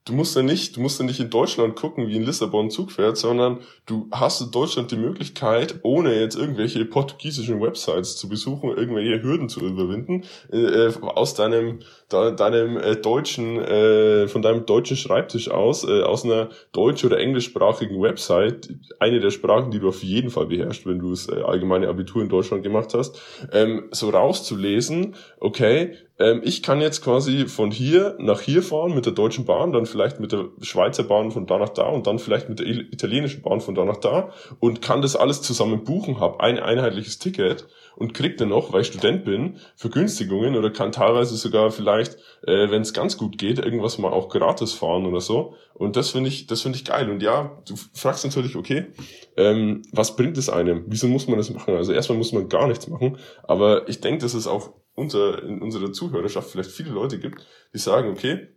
Du musst ja nicht, du musst ja nicht in Deutschland gucken, wie in Lissabon Zug fährt, sondern du hast in Deutschland die Möglichkeit, ohne jetzt irgendwelche portugiesischen Websites zu besuchen, irgendwelche Hürden zu überwinden, äh, äh aus deinem, da, deinem äh, deutschen, äh, von deinem deutschen Schreibtisch aus, äh, aus einer deutsch- oder englischsprachigen Website, eine der Sprachen, die du auf jeden Fall beherrschst, wenn du das äh, allgemeine Abitur in Deutschland gemacht hast, ähm, so rauszulesen, okay, ähm, ich kann jetzt quasi von hier nach hier fahren mit der Deutschen Bahn, dann vielleicht mit der Schweizer Bahn von da nach da und dann vielleicht mit der italienischen Bahn von da nach da und kann das alles zusammen buchen, habe ein einheitliches Ticket und krieg dann noch, weil ich Student bin, Vergünstigungen oder kann teilweise sogar vielleicht, äh, wenn es ganz gut geht, irgendwas mal auch gratis fahren oder so. Und das finde ich, das finde ich geil. Und ja, du fragst natürlich, okay, ähm, was bringt es einem? Wieso muss man das machen? Also erstmal muss man gar nichts machen, aber ich denke, dass es auch unter, in unserer Zuhörerschaft vielleicht viele Leute gibt, die sagen, okay,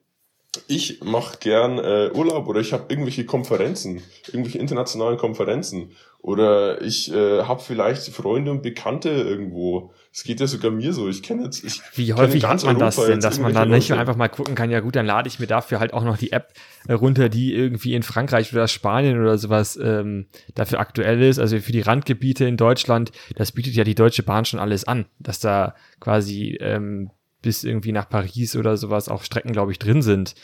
ich mache gern äh, Urlaub oder ich habe irgendwelche Konferenzen, irgendwelche internationalen Konferenzen oder ich äh, habe vielleicht Freunde und Bekannte irgendwo. Es geht ja sogar mir so. Ich kenne jetzt. Ich Wie häufig hat man das denn, dass man dann nicht Leute. einfach mal gucken kann, ja gut, dann lade ich mir dafür halt auch noch die App äh, runter, die irgendwie in Frankreich oder Spanien oder sowas ähm, dafür aktuell ist. Also für die Randgebiete in Deutschland, das bietet ja die Deutsche Bahn schon alles an, dass da quasi ähm, bis irgendwie nach Paris oder sowas auch Strecken, glaube ich, drin sind.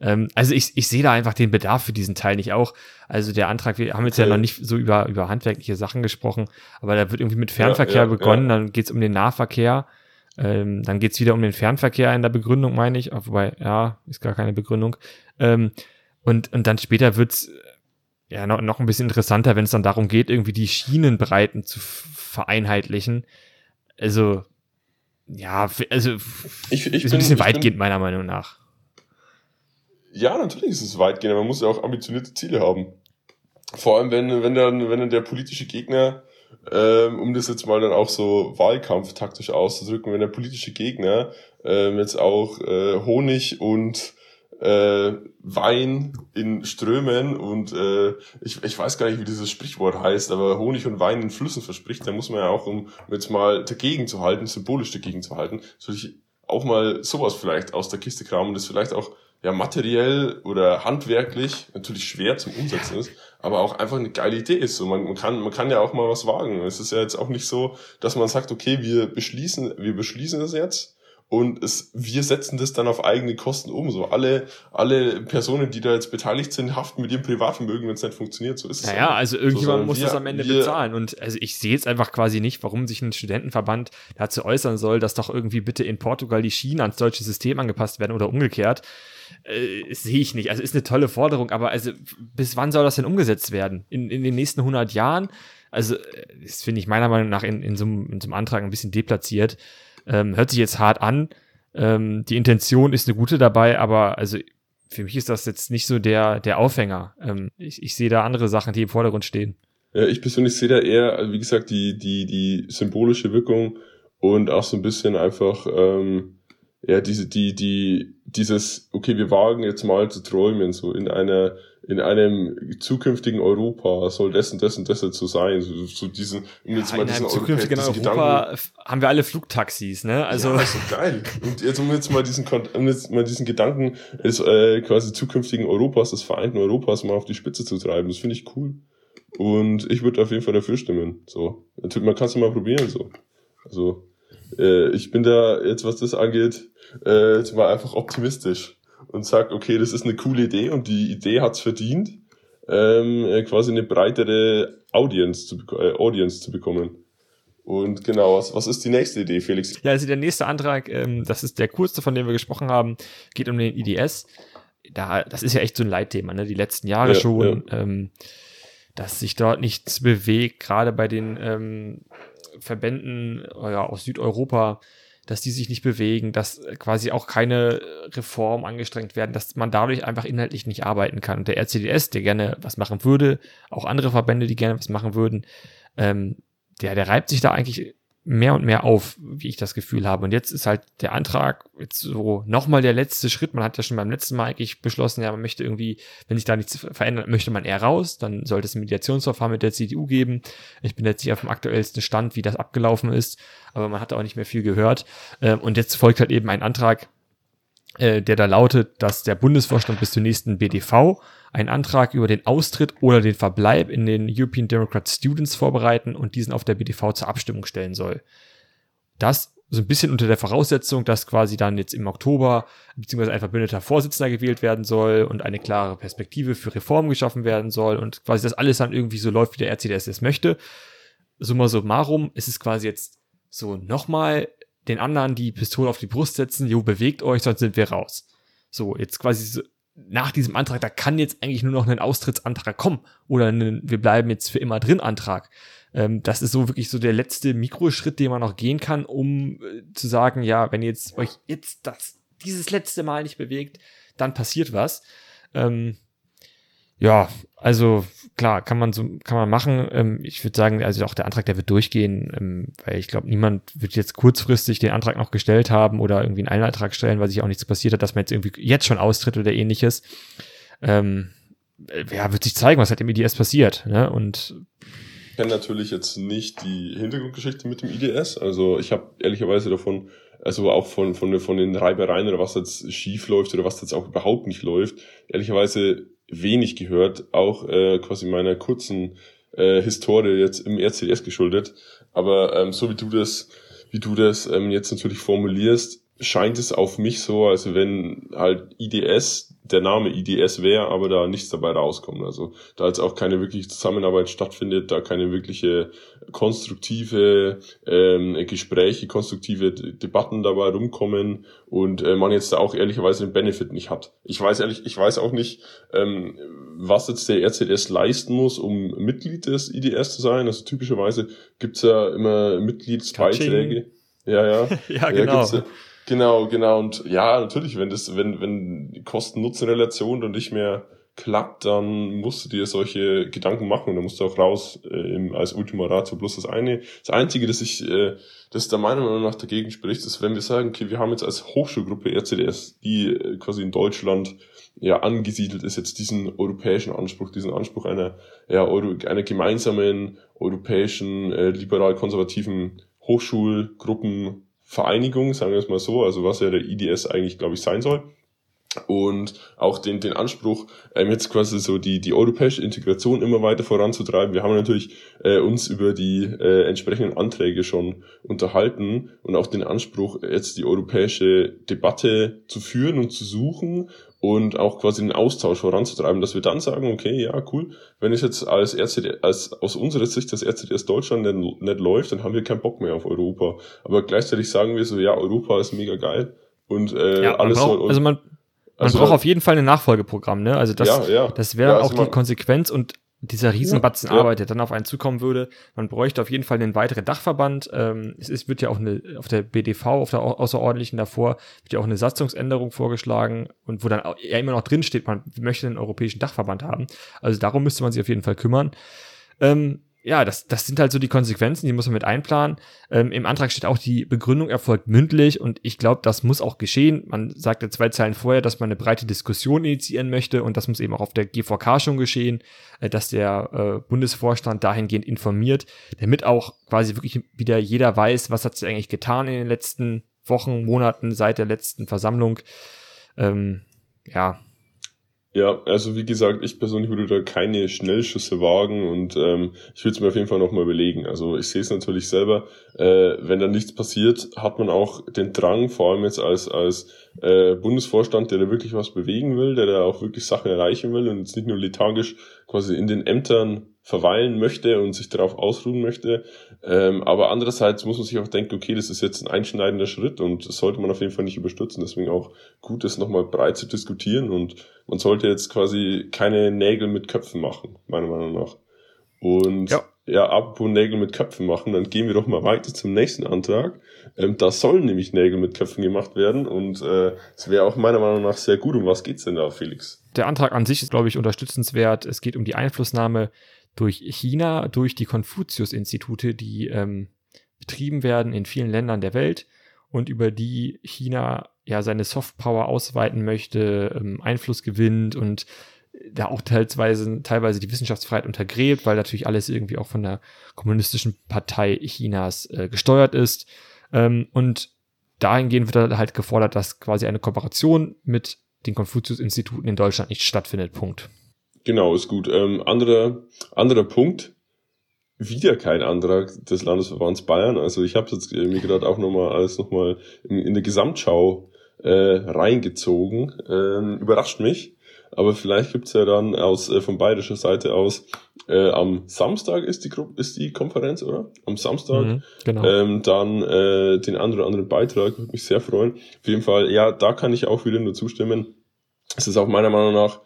Ähm, also ich, ich sehe da einfach den Bedarf für diesen Teil nicht auch. Also der Antrag, wir haben jetzt okay. ja noch nicht so über, über handwerkliche Sachen gesprochen, aber da wird irgendwie mit Fernverkehr ja, ja, begonnen, ja. dann geht's um den Nahverkehr. Ähm, dann geht's wieder um den Fernverkehr in der Begründung, meine ich. Wobei, ja, ist gar keine Begründung. Ähm, und, und dann später wird's ja noch, noch ein bisschen interessanter, wenn es dann darum geht, irgendwie die Schienenbreiten zu vereinheitlichen. Also, ja, also ich, ich ist bin, ein bisschen weitgehend, bin, meiner Meinung nach. Ja, natürlich ist es weitgehend, aber man muss ja auch ambitionierte Ziele haben. Vor allem, wenn, wenn dann, wenn dann der politische Gegner, ähm, um das jetzt mal dann auch so wahlkampftaktisch auszudrücken, wenn der politische Gegner ähm, jetzt auch äh, Honig und äh, Wein in Strömen und äh, ich, ich weiß gar nicht, wie dieses Sprichwort heißt, aber Honig und Wein in Flüssen verspricht, dann muss man ja auch, um, jetzt mal dagegen zu halten, symbolisch dagegen zu halten, soll ich auch mal sowas vielleicht aus der Kiste kramen und das vielleicht auch ja materiell oder handwerklich natürlich schwer zum Umsetzen ist, aber auch einfach eine geile Idee ist. So man, man kann man kann ja auch mal was wagen. Es ist ja jetzt auch nicht so, dass man sagt, okay, wir beschließen wir beschließen das jetzt und es, wir setzen das dann auf eigene Kosten um. So alle, alle Personen, die da jetzt beteiligt sind, haften mit ihrem Privatvermögen, wenn es nicht funktioniert. So ist es. Naja, also irgendjemand so, muss wir, das am Ende wir, bezahlen. Und also ich sehe jetzt einfach quasi nicht, warum sich ein Studentenverband dazu äußern soll, dass doch irgendwie bitte in Portugal die Schienen ans deutsche System angepasst werden oder umgekehrt. Äh, sehe ich nicht. Also ist eine tolle Forderung, aber also bis wann soll das denn umgesetzt werden? In, in den nächsten 100 Jahren? Also äh, das finde ich meiner Meinung nach in, in, so in so einem Antrag ein bisschen deplatziert. Ähm, hört sich jetzt hart an. Ähm, die Intention ist eine gute dabei, aber also für mich ist das jetzt nicht so der, der Aufhänger. Ähm, ich, ich sehe da andere Sachen, die im Vordergrund stehen. Ja, ich persönlich sehe da eher, wie gesagt, die, die, die symbolische Wirkung und auch so ein bisschen einfach, ähm, ja, diese, die, die, dieses, okay, wir wagen jetzt mal zu träumen, so in einer, in einem zukünftigen Europa soll das und das und das jetzt so sein, so, so diesen, um jetzt ja, mal in diesen einem zukünftigen Europa Gedanken, haben wir alle Flugtaxis, ne? Also. Ja, so geil. Und jetzt, um jetzt mal diesen, um jetzt mal diesen Gedanken des, äh, quasi zukünftigen Europas, des vereinten Europas mal auf die Spitze zu treiben, das finde ich cool. Und ich würde auf jeden Fall dafür stimmen, so. Man kann es mal probieren, so. Also, äh, ich bin da jetzt, was das angeht, äh, jetzt mal einfach optimistisch und sag, okay, das ist eine coole Idee und die Idee hat's verdient, ähm, äh, quasi eine breitere Audience zu, äh, Audience zu bekommen. Und genau, was, was ist die nächste Idee, Felix? Ja, also der nächste Antrag, ähm, das ist der kurze, von dem wir gesprochen haben, geht um den IDS. Da, das ist ja echt so ein Leitthema, ne? Die letzten Jahre ja, schon, ja. Ähm, dass sich dort nichts bewegt, gerade bei den ähm, Verbänden ja, aus Südeuropa, dass die sich nicht bewegen, dass quasi auch keine Reformen angestrengt werden, dass man dadurch einfach inhaltlich nicht arbeiten kann. Und der RCDS, der gerne was machen würde, auch andere Verbände, die gerne was machen würden, ähm, der, der reibt sich da eigentlich mehr und mehr auf, wie ich das Gefühl habe. Und jetzt ist halt der Antrag jetzt so nochmal der letzte Schritt. Man hat ja schon beim letzten Mal eigentlich beschlossen, ja, man möchte irgendwie, wenn sich da nichts verändert, möchte man eher raus. Dann sollte es ein Mediationsverfahren mit der CDU geben. Ich bin jetzt nicht auf dem aktuellsten Stand, wie das abgelaufen ist, aber man hat auch nicht mehr viel gehört. Ähm, und jetzt folgt halt eben ein Antrag, äh, der da lautet, dass der Bundesvorstand bis zur nächsten BDV einen Antrag über den Austritt oder den Verbleib in den European Democrat Students vorbereiten und diesen auf der BDV zur Abstimmung stellen soll. Das so ein bisschen unter der Voraussetzung, dass quasi dann jetzt im Oktober beziehungsweise ein verbündeter Vorsitzender gewählt werden soll und eine klare Perspektive für Reformen geschaffen werden soll und quasi das alles dann irgendwie so läuft, wie der RCDS es möchte. Summa summarum ist es quasi jetzt so nochmal den anderen die Pistole auf die Brust setzen, jo, bewegt euch, sonst sind wir raus. So, jetzt quasi nach diesem Antrag, da kann jetzt eigentlich nur noch ein Austrittsantrag kommen oder ein, wir bleiben jetzt für immer drin Antrag. Ähm, das ist so wirklich so der letzte Mikroschritt, den man noch gehen kann, um äh, zu sagen, ja, wenn ihr jetzt euch jetzt das, dieses letzte Mal nicht bewegt, dann passiert was. Ähm, Ja, also klar, kann man so, kann man machen. Ähm, ich würde sagen, also auch der Antrag, der wird durchgehen, ähm, weil ich glaube, niemand wird jetzt kurzfristig den Antrag noch gestellt haben oder irgendwie einen Einantrag stellen, weil sich auch nichts passiert hat, dass man jetzt irgendwie jetzt schon austritt oder ähnliches. Ähm, ja, wird sich zeigen, was halt im IDS passiert. Ne? Und ich kenne natürlich jetzt nicht die Hintergrundgeschichte mit dem IDS. Also ich habe ehrlicherweise davon, also auch von, von, von den Reibereien oder was jetzt schief läuft oder was jetzt auch überhaupt nicht läuft, ehrlicherweise wenig gehört, auch äh, quasi meiner kurzen äh, Historie jetzt im RCDS geschuldet. Aber ähm, so wie du das, wie du das ähm, jetzt natürlich formulierst, scheint es auf mich so, als wenn halt IDS der Name IDS wäre, aber da nichts dabei rauskommt. Also da jetzt auch keine wirkliche Zusammenarbeit stattfindet, da keine wirkliche konstruktive ähm, Gespräche, konstruktive Debatten dabei rumkommen und äh, man jetzt da auch ehrlicherweise den Benefit nicht hat. Ich weiß ehrlich, ich weiß auch nicht, ähm, was jetzt der RZS leisten muss, um Mitglied des IDS zu sein. Also typischerweise gibt's ja immer Mitgliedsbeiträge. Ja, ja. ja, genau. Ja, Genau, genau. Und ja, natürlich, wenn das, wenn, wenn die Kosten-Nutzen-Relation dann nicht mehr klappt, dann musst du dir solche Gedanken machen und dann musst du auch raus äh, im, als Ultima Ratio. Bloß das eine, das Einzige, das ich, äh, das der meiner Meinung nach dagegen spricht, ist, wenn wir sagen, okay, wir haben jetzt als Hochschulgruppe RCDS, die äh, quasi in Deutschland ja angesiedelt ist, jetzt diesen europäischen Anspruch, diesen Anspruch einer, ja, Euro, einer gemeinsamen europäischen, äh, liberal-konservativen Hochschulgruppen Vereinigung, sagen wir es mal so, also was ja der IDS eigentlich, glaube ich, sein soll. Und auch den, den Anspruch, ähm, jetzt quasi so die, die europäische Integration immer weiter voranzutreiben. Wir haben natürlich äh, uns über die äh, entsprechenden Anträge schon unterhalten und auch den Anspruch, jetzt die europäische Debatte zu führen und zu suchen und auch quasi den Austausch voranzutreiben, dass wir dann sagen, okay, ja, cool, wenn es jetzt als RCD, als aus unserer Sicht das RCDS Deutschland nicht, nicht läuft, dann haben wir keinen Bock mehr auf Europa. Aber gleichzeitig sagen wir so, ja, Europa ist mega geil und äh, ja, alles braucht, soll. also man, man also, braucht auf jeden Fall ein Nachfolgeprogramm, ne? Also das, ja, ja. das wäre ja, also auch die Konsequenz und dieser Riesenbatzen Arbeit, der dann auf einen zukommen würde. Man bräuchte auf jeden Fall einen weiteren Dachverband. Ähm, es ist, wird ja auch eine, auf der BDV, auf der außerordentlichen davor, wird ja auch eine Satzungsänderung vorgeschlagen und wo dann ja immer noch drin steht, man möchte einen europäischen Dachverband haben. Also darum müsste man sich auf jeden Fall kümmern. Ähm, ja, das, das sind halt so die Konsequenzen, die muss man mit einplanen. Ähm, Im Antrag steht auch, die Begründung erfolgt mündlich und ich glaube, das muss auch geschehen. Man sagte zwei Zeilen vorher, dass man eine breite Diskussion initiieren möchte und das muss eben auch auf der GVK schon geschehen, äh, dass der äh, Bundesvorstand dahingehend informiert, damit auch quasi wirklich wieder jeder weiß, was hat sich eigentlich getan in den letzten Wochen, Monaten seit der letzten Versammlung. Ähm, ja, ja, also wie gesagt, ich persönlich würde da keine Schnellschüsse wagen und ähm, ich würde es mir auf jeden Fall nochmal überlegen. Also ich sehe es natürlich selber, äh, wenn da nichts passiert, hat man auch den Drang, vor allem jetzt als, als äh, Bundesvorstand, der da wirklich was bewegen will, der da auch wirklich Sachen erreichen will und jetzt nicht nur lethargisch quasi in den Ämtern verweilen möchte und sich darauf ausruhen möchte. Ähm, aber andererseits muss man sich auch denken, okay, das ist jetzt ein einschneidender Schritt und das sollte man auf jeden Fall nicht überstürzen. Deswegen auch gut, das nochmal breit zu diskutieren und man sollte jetzt quasi keine Nägel mit Köpfen machen, meiner Meinung nach. Und ja, ja apropos Nägel mit Köpfen machen, dann gehen wir doch mal weiter zum nächsten Antrag. Ähm, da sollen nämlich Nägel mit Köpfen gemacht werden und äh, es äh, wäre auch meiner Meinung nach sehr gut. Um was geht's denn da, Felix? Der Antrag an sich ist, glaube ich, unterstützenswert. Es geht um die Einflussnahme durch China, durch die Konfuzius-Institute, die ähm, betrieben werden in vielen Ländern der Welt und über die China ja seine Softpower ausweiten möchte, ähm, Einfluss gewinnt und da auch teilweise, teilweise die Wissenschaftsfreiheit untergräbt, weil natürlich alles irgendwie auch von der kommunistischen Partei Chinas äh, gesteuert ist. Ähm, und dahingehend wird halt gefordert, dass quasi eine Kooperation mit den Konfuzius-Instituten in Deutschland nicht stattfindet. Punkt. Genau, ist gut. Ähm, anderer, anderer Punkt, wieder kein Antrag des Landesverbands Bayern. Also ich habe jetzt mir gerade auch nochmal alles nochmal in, in der Gesamtschau äh, reingezogen. Ähm, überrascht mich. Aber vielleicht gibt's ja dann aus äh, von bayerischer Seite aus äh, am Samstag ist die Gruppe, ist die Konferenz, oder? Am Samstag. Mhm, genau. Ähm, dann äh, den anderen anderen Beitrag, würde mich sehr freuen. Auf jeden Fall, ja, da kann ich auch wieder nur zustimmen. Es ist auch meiner Meinung nach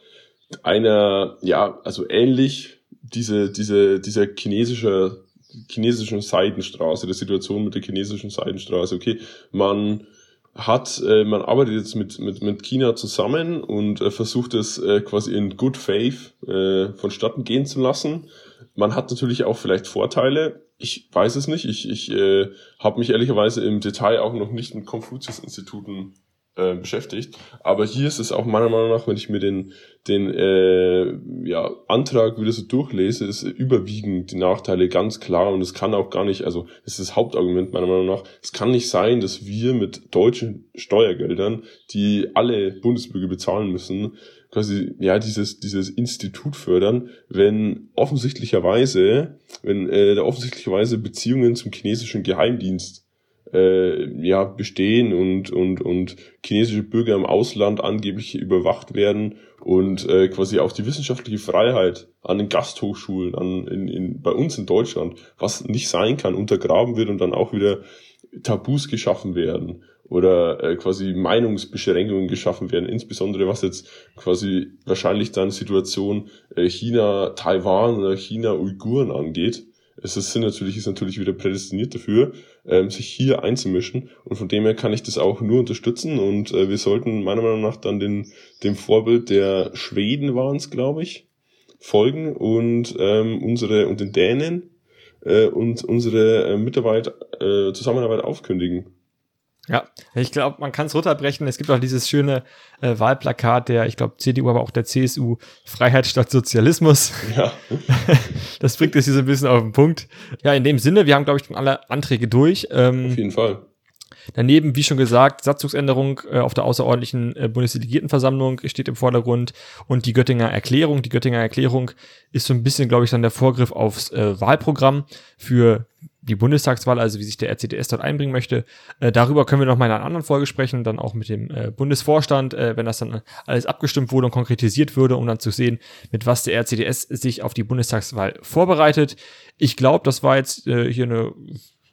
einer, ja, also ähnlich diese, diese, dieser chinesische, chinesischen Seidenstraße, der Situation mit der chinesischen Seidenstraße. Okay, man hat, äh, man arbeitet jetzt mit, mit, mit China zusammen und äh, versucht es äh, quasi in good faith äh, vonstatten gehen zu lassen. Man hat natürlich auch vielleicht Vorteile. Ich weiß es nicht. Ich, ich äh, habe mich ehrlicherweise im Detail auch noch nicht mit Konfuzius-Instituten äh, beschäftigt. Aber hier ist es auch meiner Meinung nach, wenn ich mir den, den äh, ja, Antrag wieder so durchlese, ist überwiegend die Nachteile ganz klar und es kann auch gar nicht, also das ist das Hauptargument meiner Meinung nach, es kann nicht sein, dass wir mit deutschen Steuergeldern, die alle Bundesbürger bezahlen müssen, quasi ja dieses dieses Institut fördern, wenn offensichtlicherweise, wenn äh, da offensichtlicherweise Beziehungen zum chinesischen Geheimdienst äh, ja, bestehen und, und, und chinesische Bürger im Ausland angeblich überwacht werden und äh, quasi auch die wissenschaftliche Freiheit an den Gasthochschulen, an, in, in, bei uns in Deutschland, was nicht sein kann, untergraben wird und dann auch wieder Tabus geschaffen werden oder äh, quasi Meinungsbeschränkungen geschaffen werden, insbesondere was jetzt quasi wahrscheinlich dann Situation äh, China, Taiwan oder China Uiguren angeht es ist natürlich, ist natürlich wieder prädestiniert dafür, ähm, sich hier einzumischen. Und von dem her kann ich das auch nur unterstützen. Und äh, wir sollten meiner Meinung nach dann den, dem Vorbild der Schweden waren es, glaube ich, folgen und ähm, unsere und den Dänen äh, und unsere äh, Mitarbeit, äh, Zusammenarbeit aufkündigen. Ja, ich glaube, man kann es runterbrechen. Es gibt auch dieses schöne äh, Wahlplakat der, ich glaube, CDU, aber auch der CSU, Freiheit statt Sozialismus. Ja. das bringt es hier so ein bisschen auf den Punkt. Ja, in dem Sinne, wir haben, glaube ich, schon alle Anträge durch. Ähm, auf jeden Fall. Daneben, wie schon gesagt, Satzungsänderung äh, auf der außerordentlichen äh, Bundesdelegiertenversammlung steht im Vordergrund und die Göttinger Erklärung. Die Göttinger Erklärung ist so ein bisschen, glaube ich, dann der Vorgriff aufs äh, Wahlprogramm für die Bundestagswahl, also wie sich der RCDS dort einbringen möchte. Äh, darüber können wir noch mal in einer anderen Folge sprechen, dann auch mit dem äh, Bundesvorstand, äh, wenn das dann alles abgestimmt wurde und konkretisiert würde, um dann zu sehen, mit was der RCDS sich auf die Bundestagswahl vorbereitet. Ich glaube, das war jetzt äh, hier eine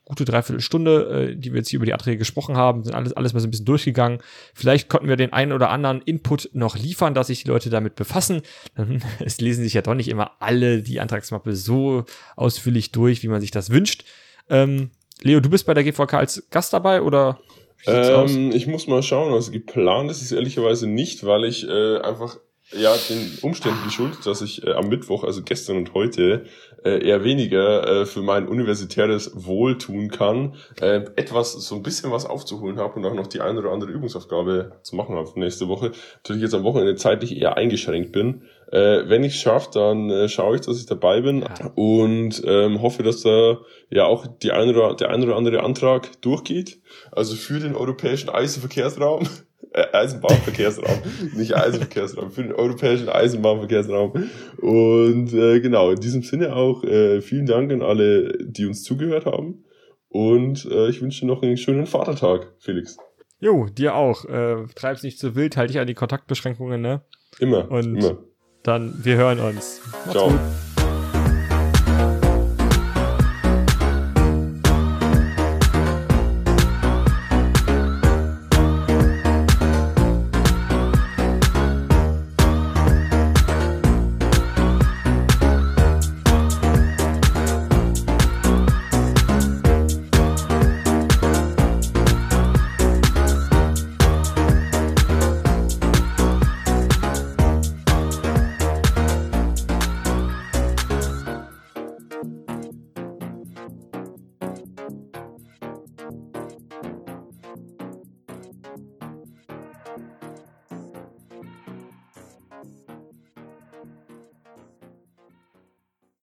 gute Dreiviertelstunde, äh, die wir jetzt hier über die Anträge gesprochen haben, sind alles, alles mal so ein bisschen durchgegangen. Vielleicht konnten wir den einen oder anderen Input noch liefern, dass sich die Leute damit befassen. Es lesen sich ja doch nicht immer alle die Antragsmappe so ausführlich durch, wie man sich das wünscht. Ähm, Leo, du bist bei der GVK als Gast dabei oder? Ähm, ich muss mal schauen, also geplant ist es ehrlicherweise nicht, weil ich äh, einfach ja, den Umständen geschuldet, dass ich äh, am Mittwoch, also gestern und heute, äh, eher weniger äh, für mein universitäres Wohl tun kann, äh, etwas, so ein bisschen was aufzuholen habe und auch noch die eine oder andere Übungsaufgabe zu machen habe nächste Woche. Natürlich jetzt am Wochenende zeitlich eher eingeschränkt bin. Äh, wenn ich es schaffe, dann äh, schaue ich, dass ich dabei bin und ähm, hoffe, dass da ja auch die eine oder, der ein oder andere Antrag durchgeht. Also für den europäischen Eisenverkehrsraum Eisenbahnverkehrsraum, nicht Eisenverkehrsraum, für den europäischen Eisenbahnverkehrsraum. Und äh, genau, in diesem Sinne auch äh, vielen Dank an alle, die uns zugehört haben. Und äh, ich wünsche dir noch einen schönen Vatertag, Felix. Jo, dir auch. Äh, treib's nicht zu wild, halt dich an die Kontaktbeschränkungen, ne? Immer. Und immer. dann, wir hören uns. Macht's Ciao. Gut.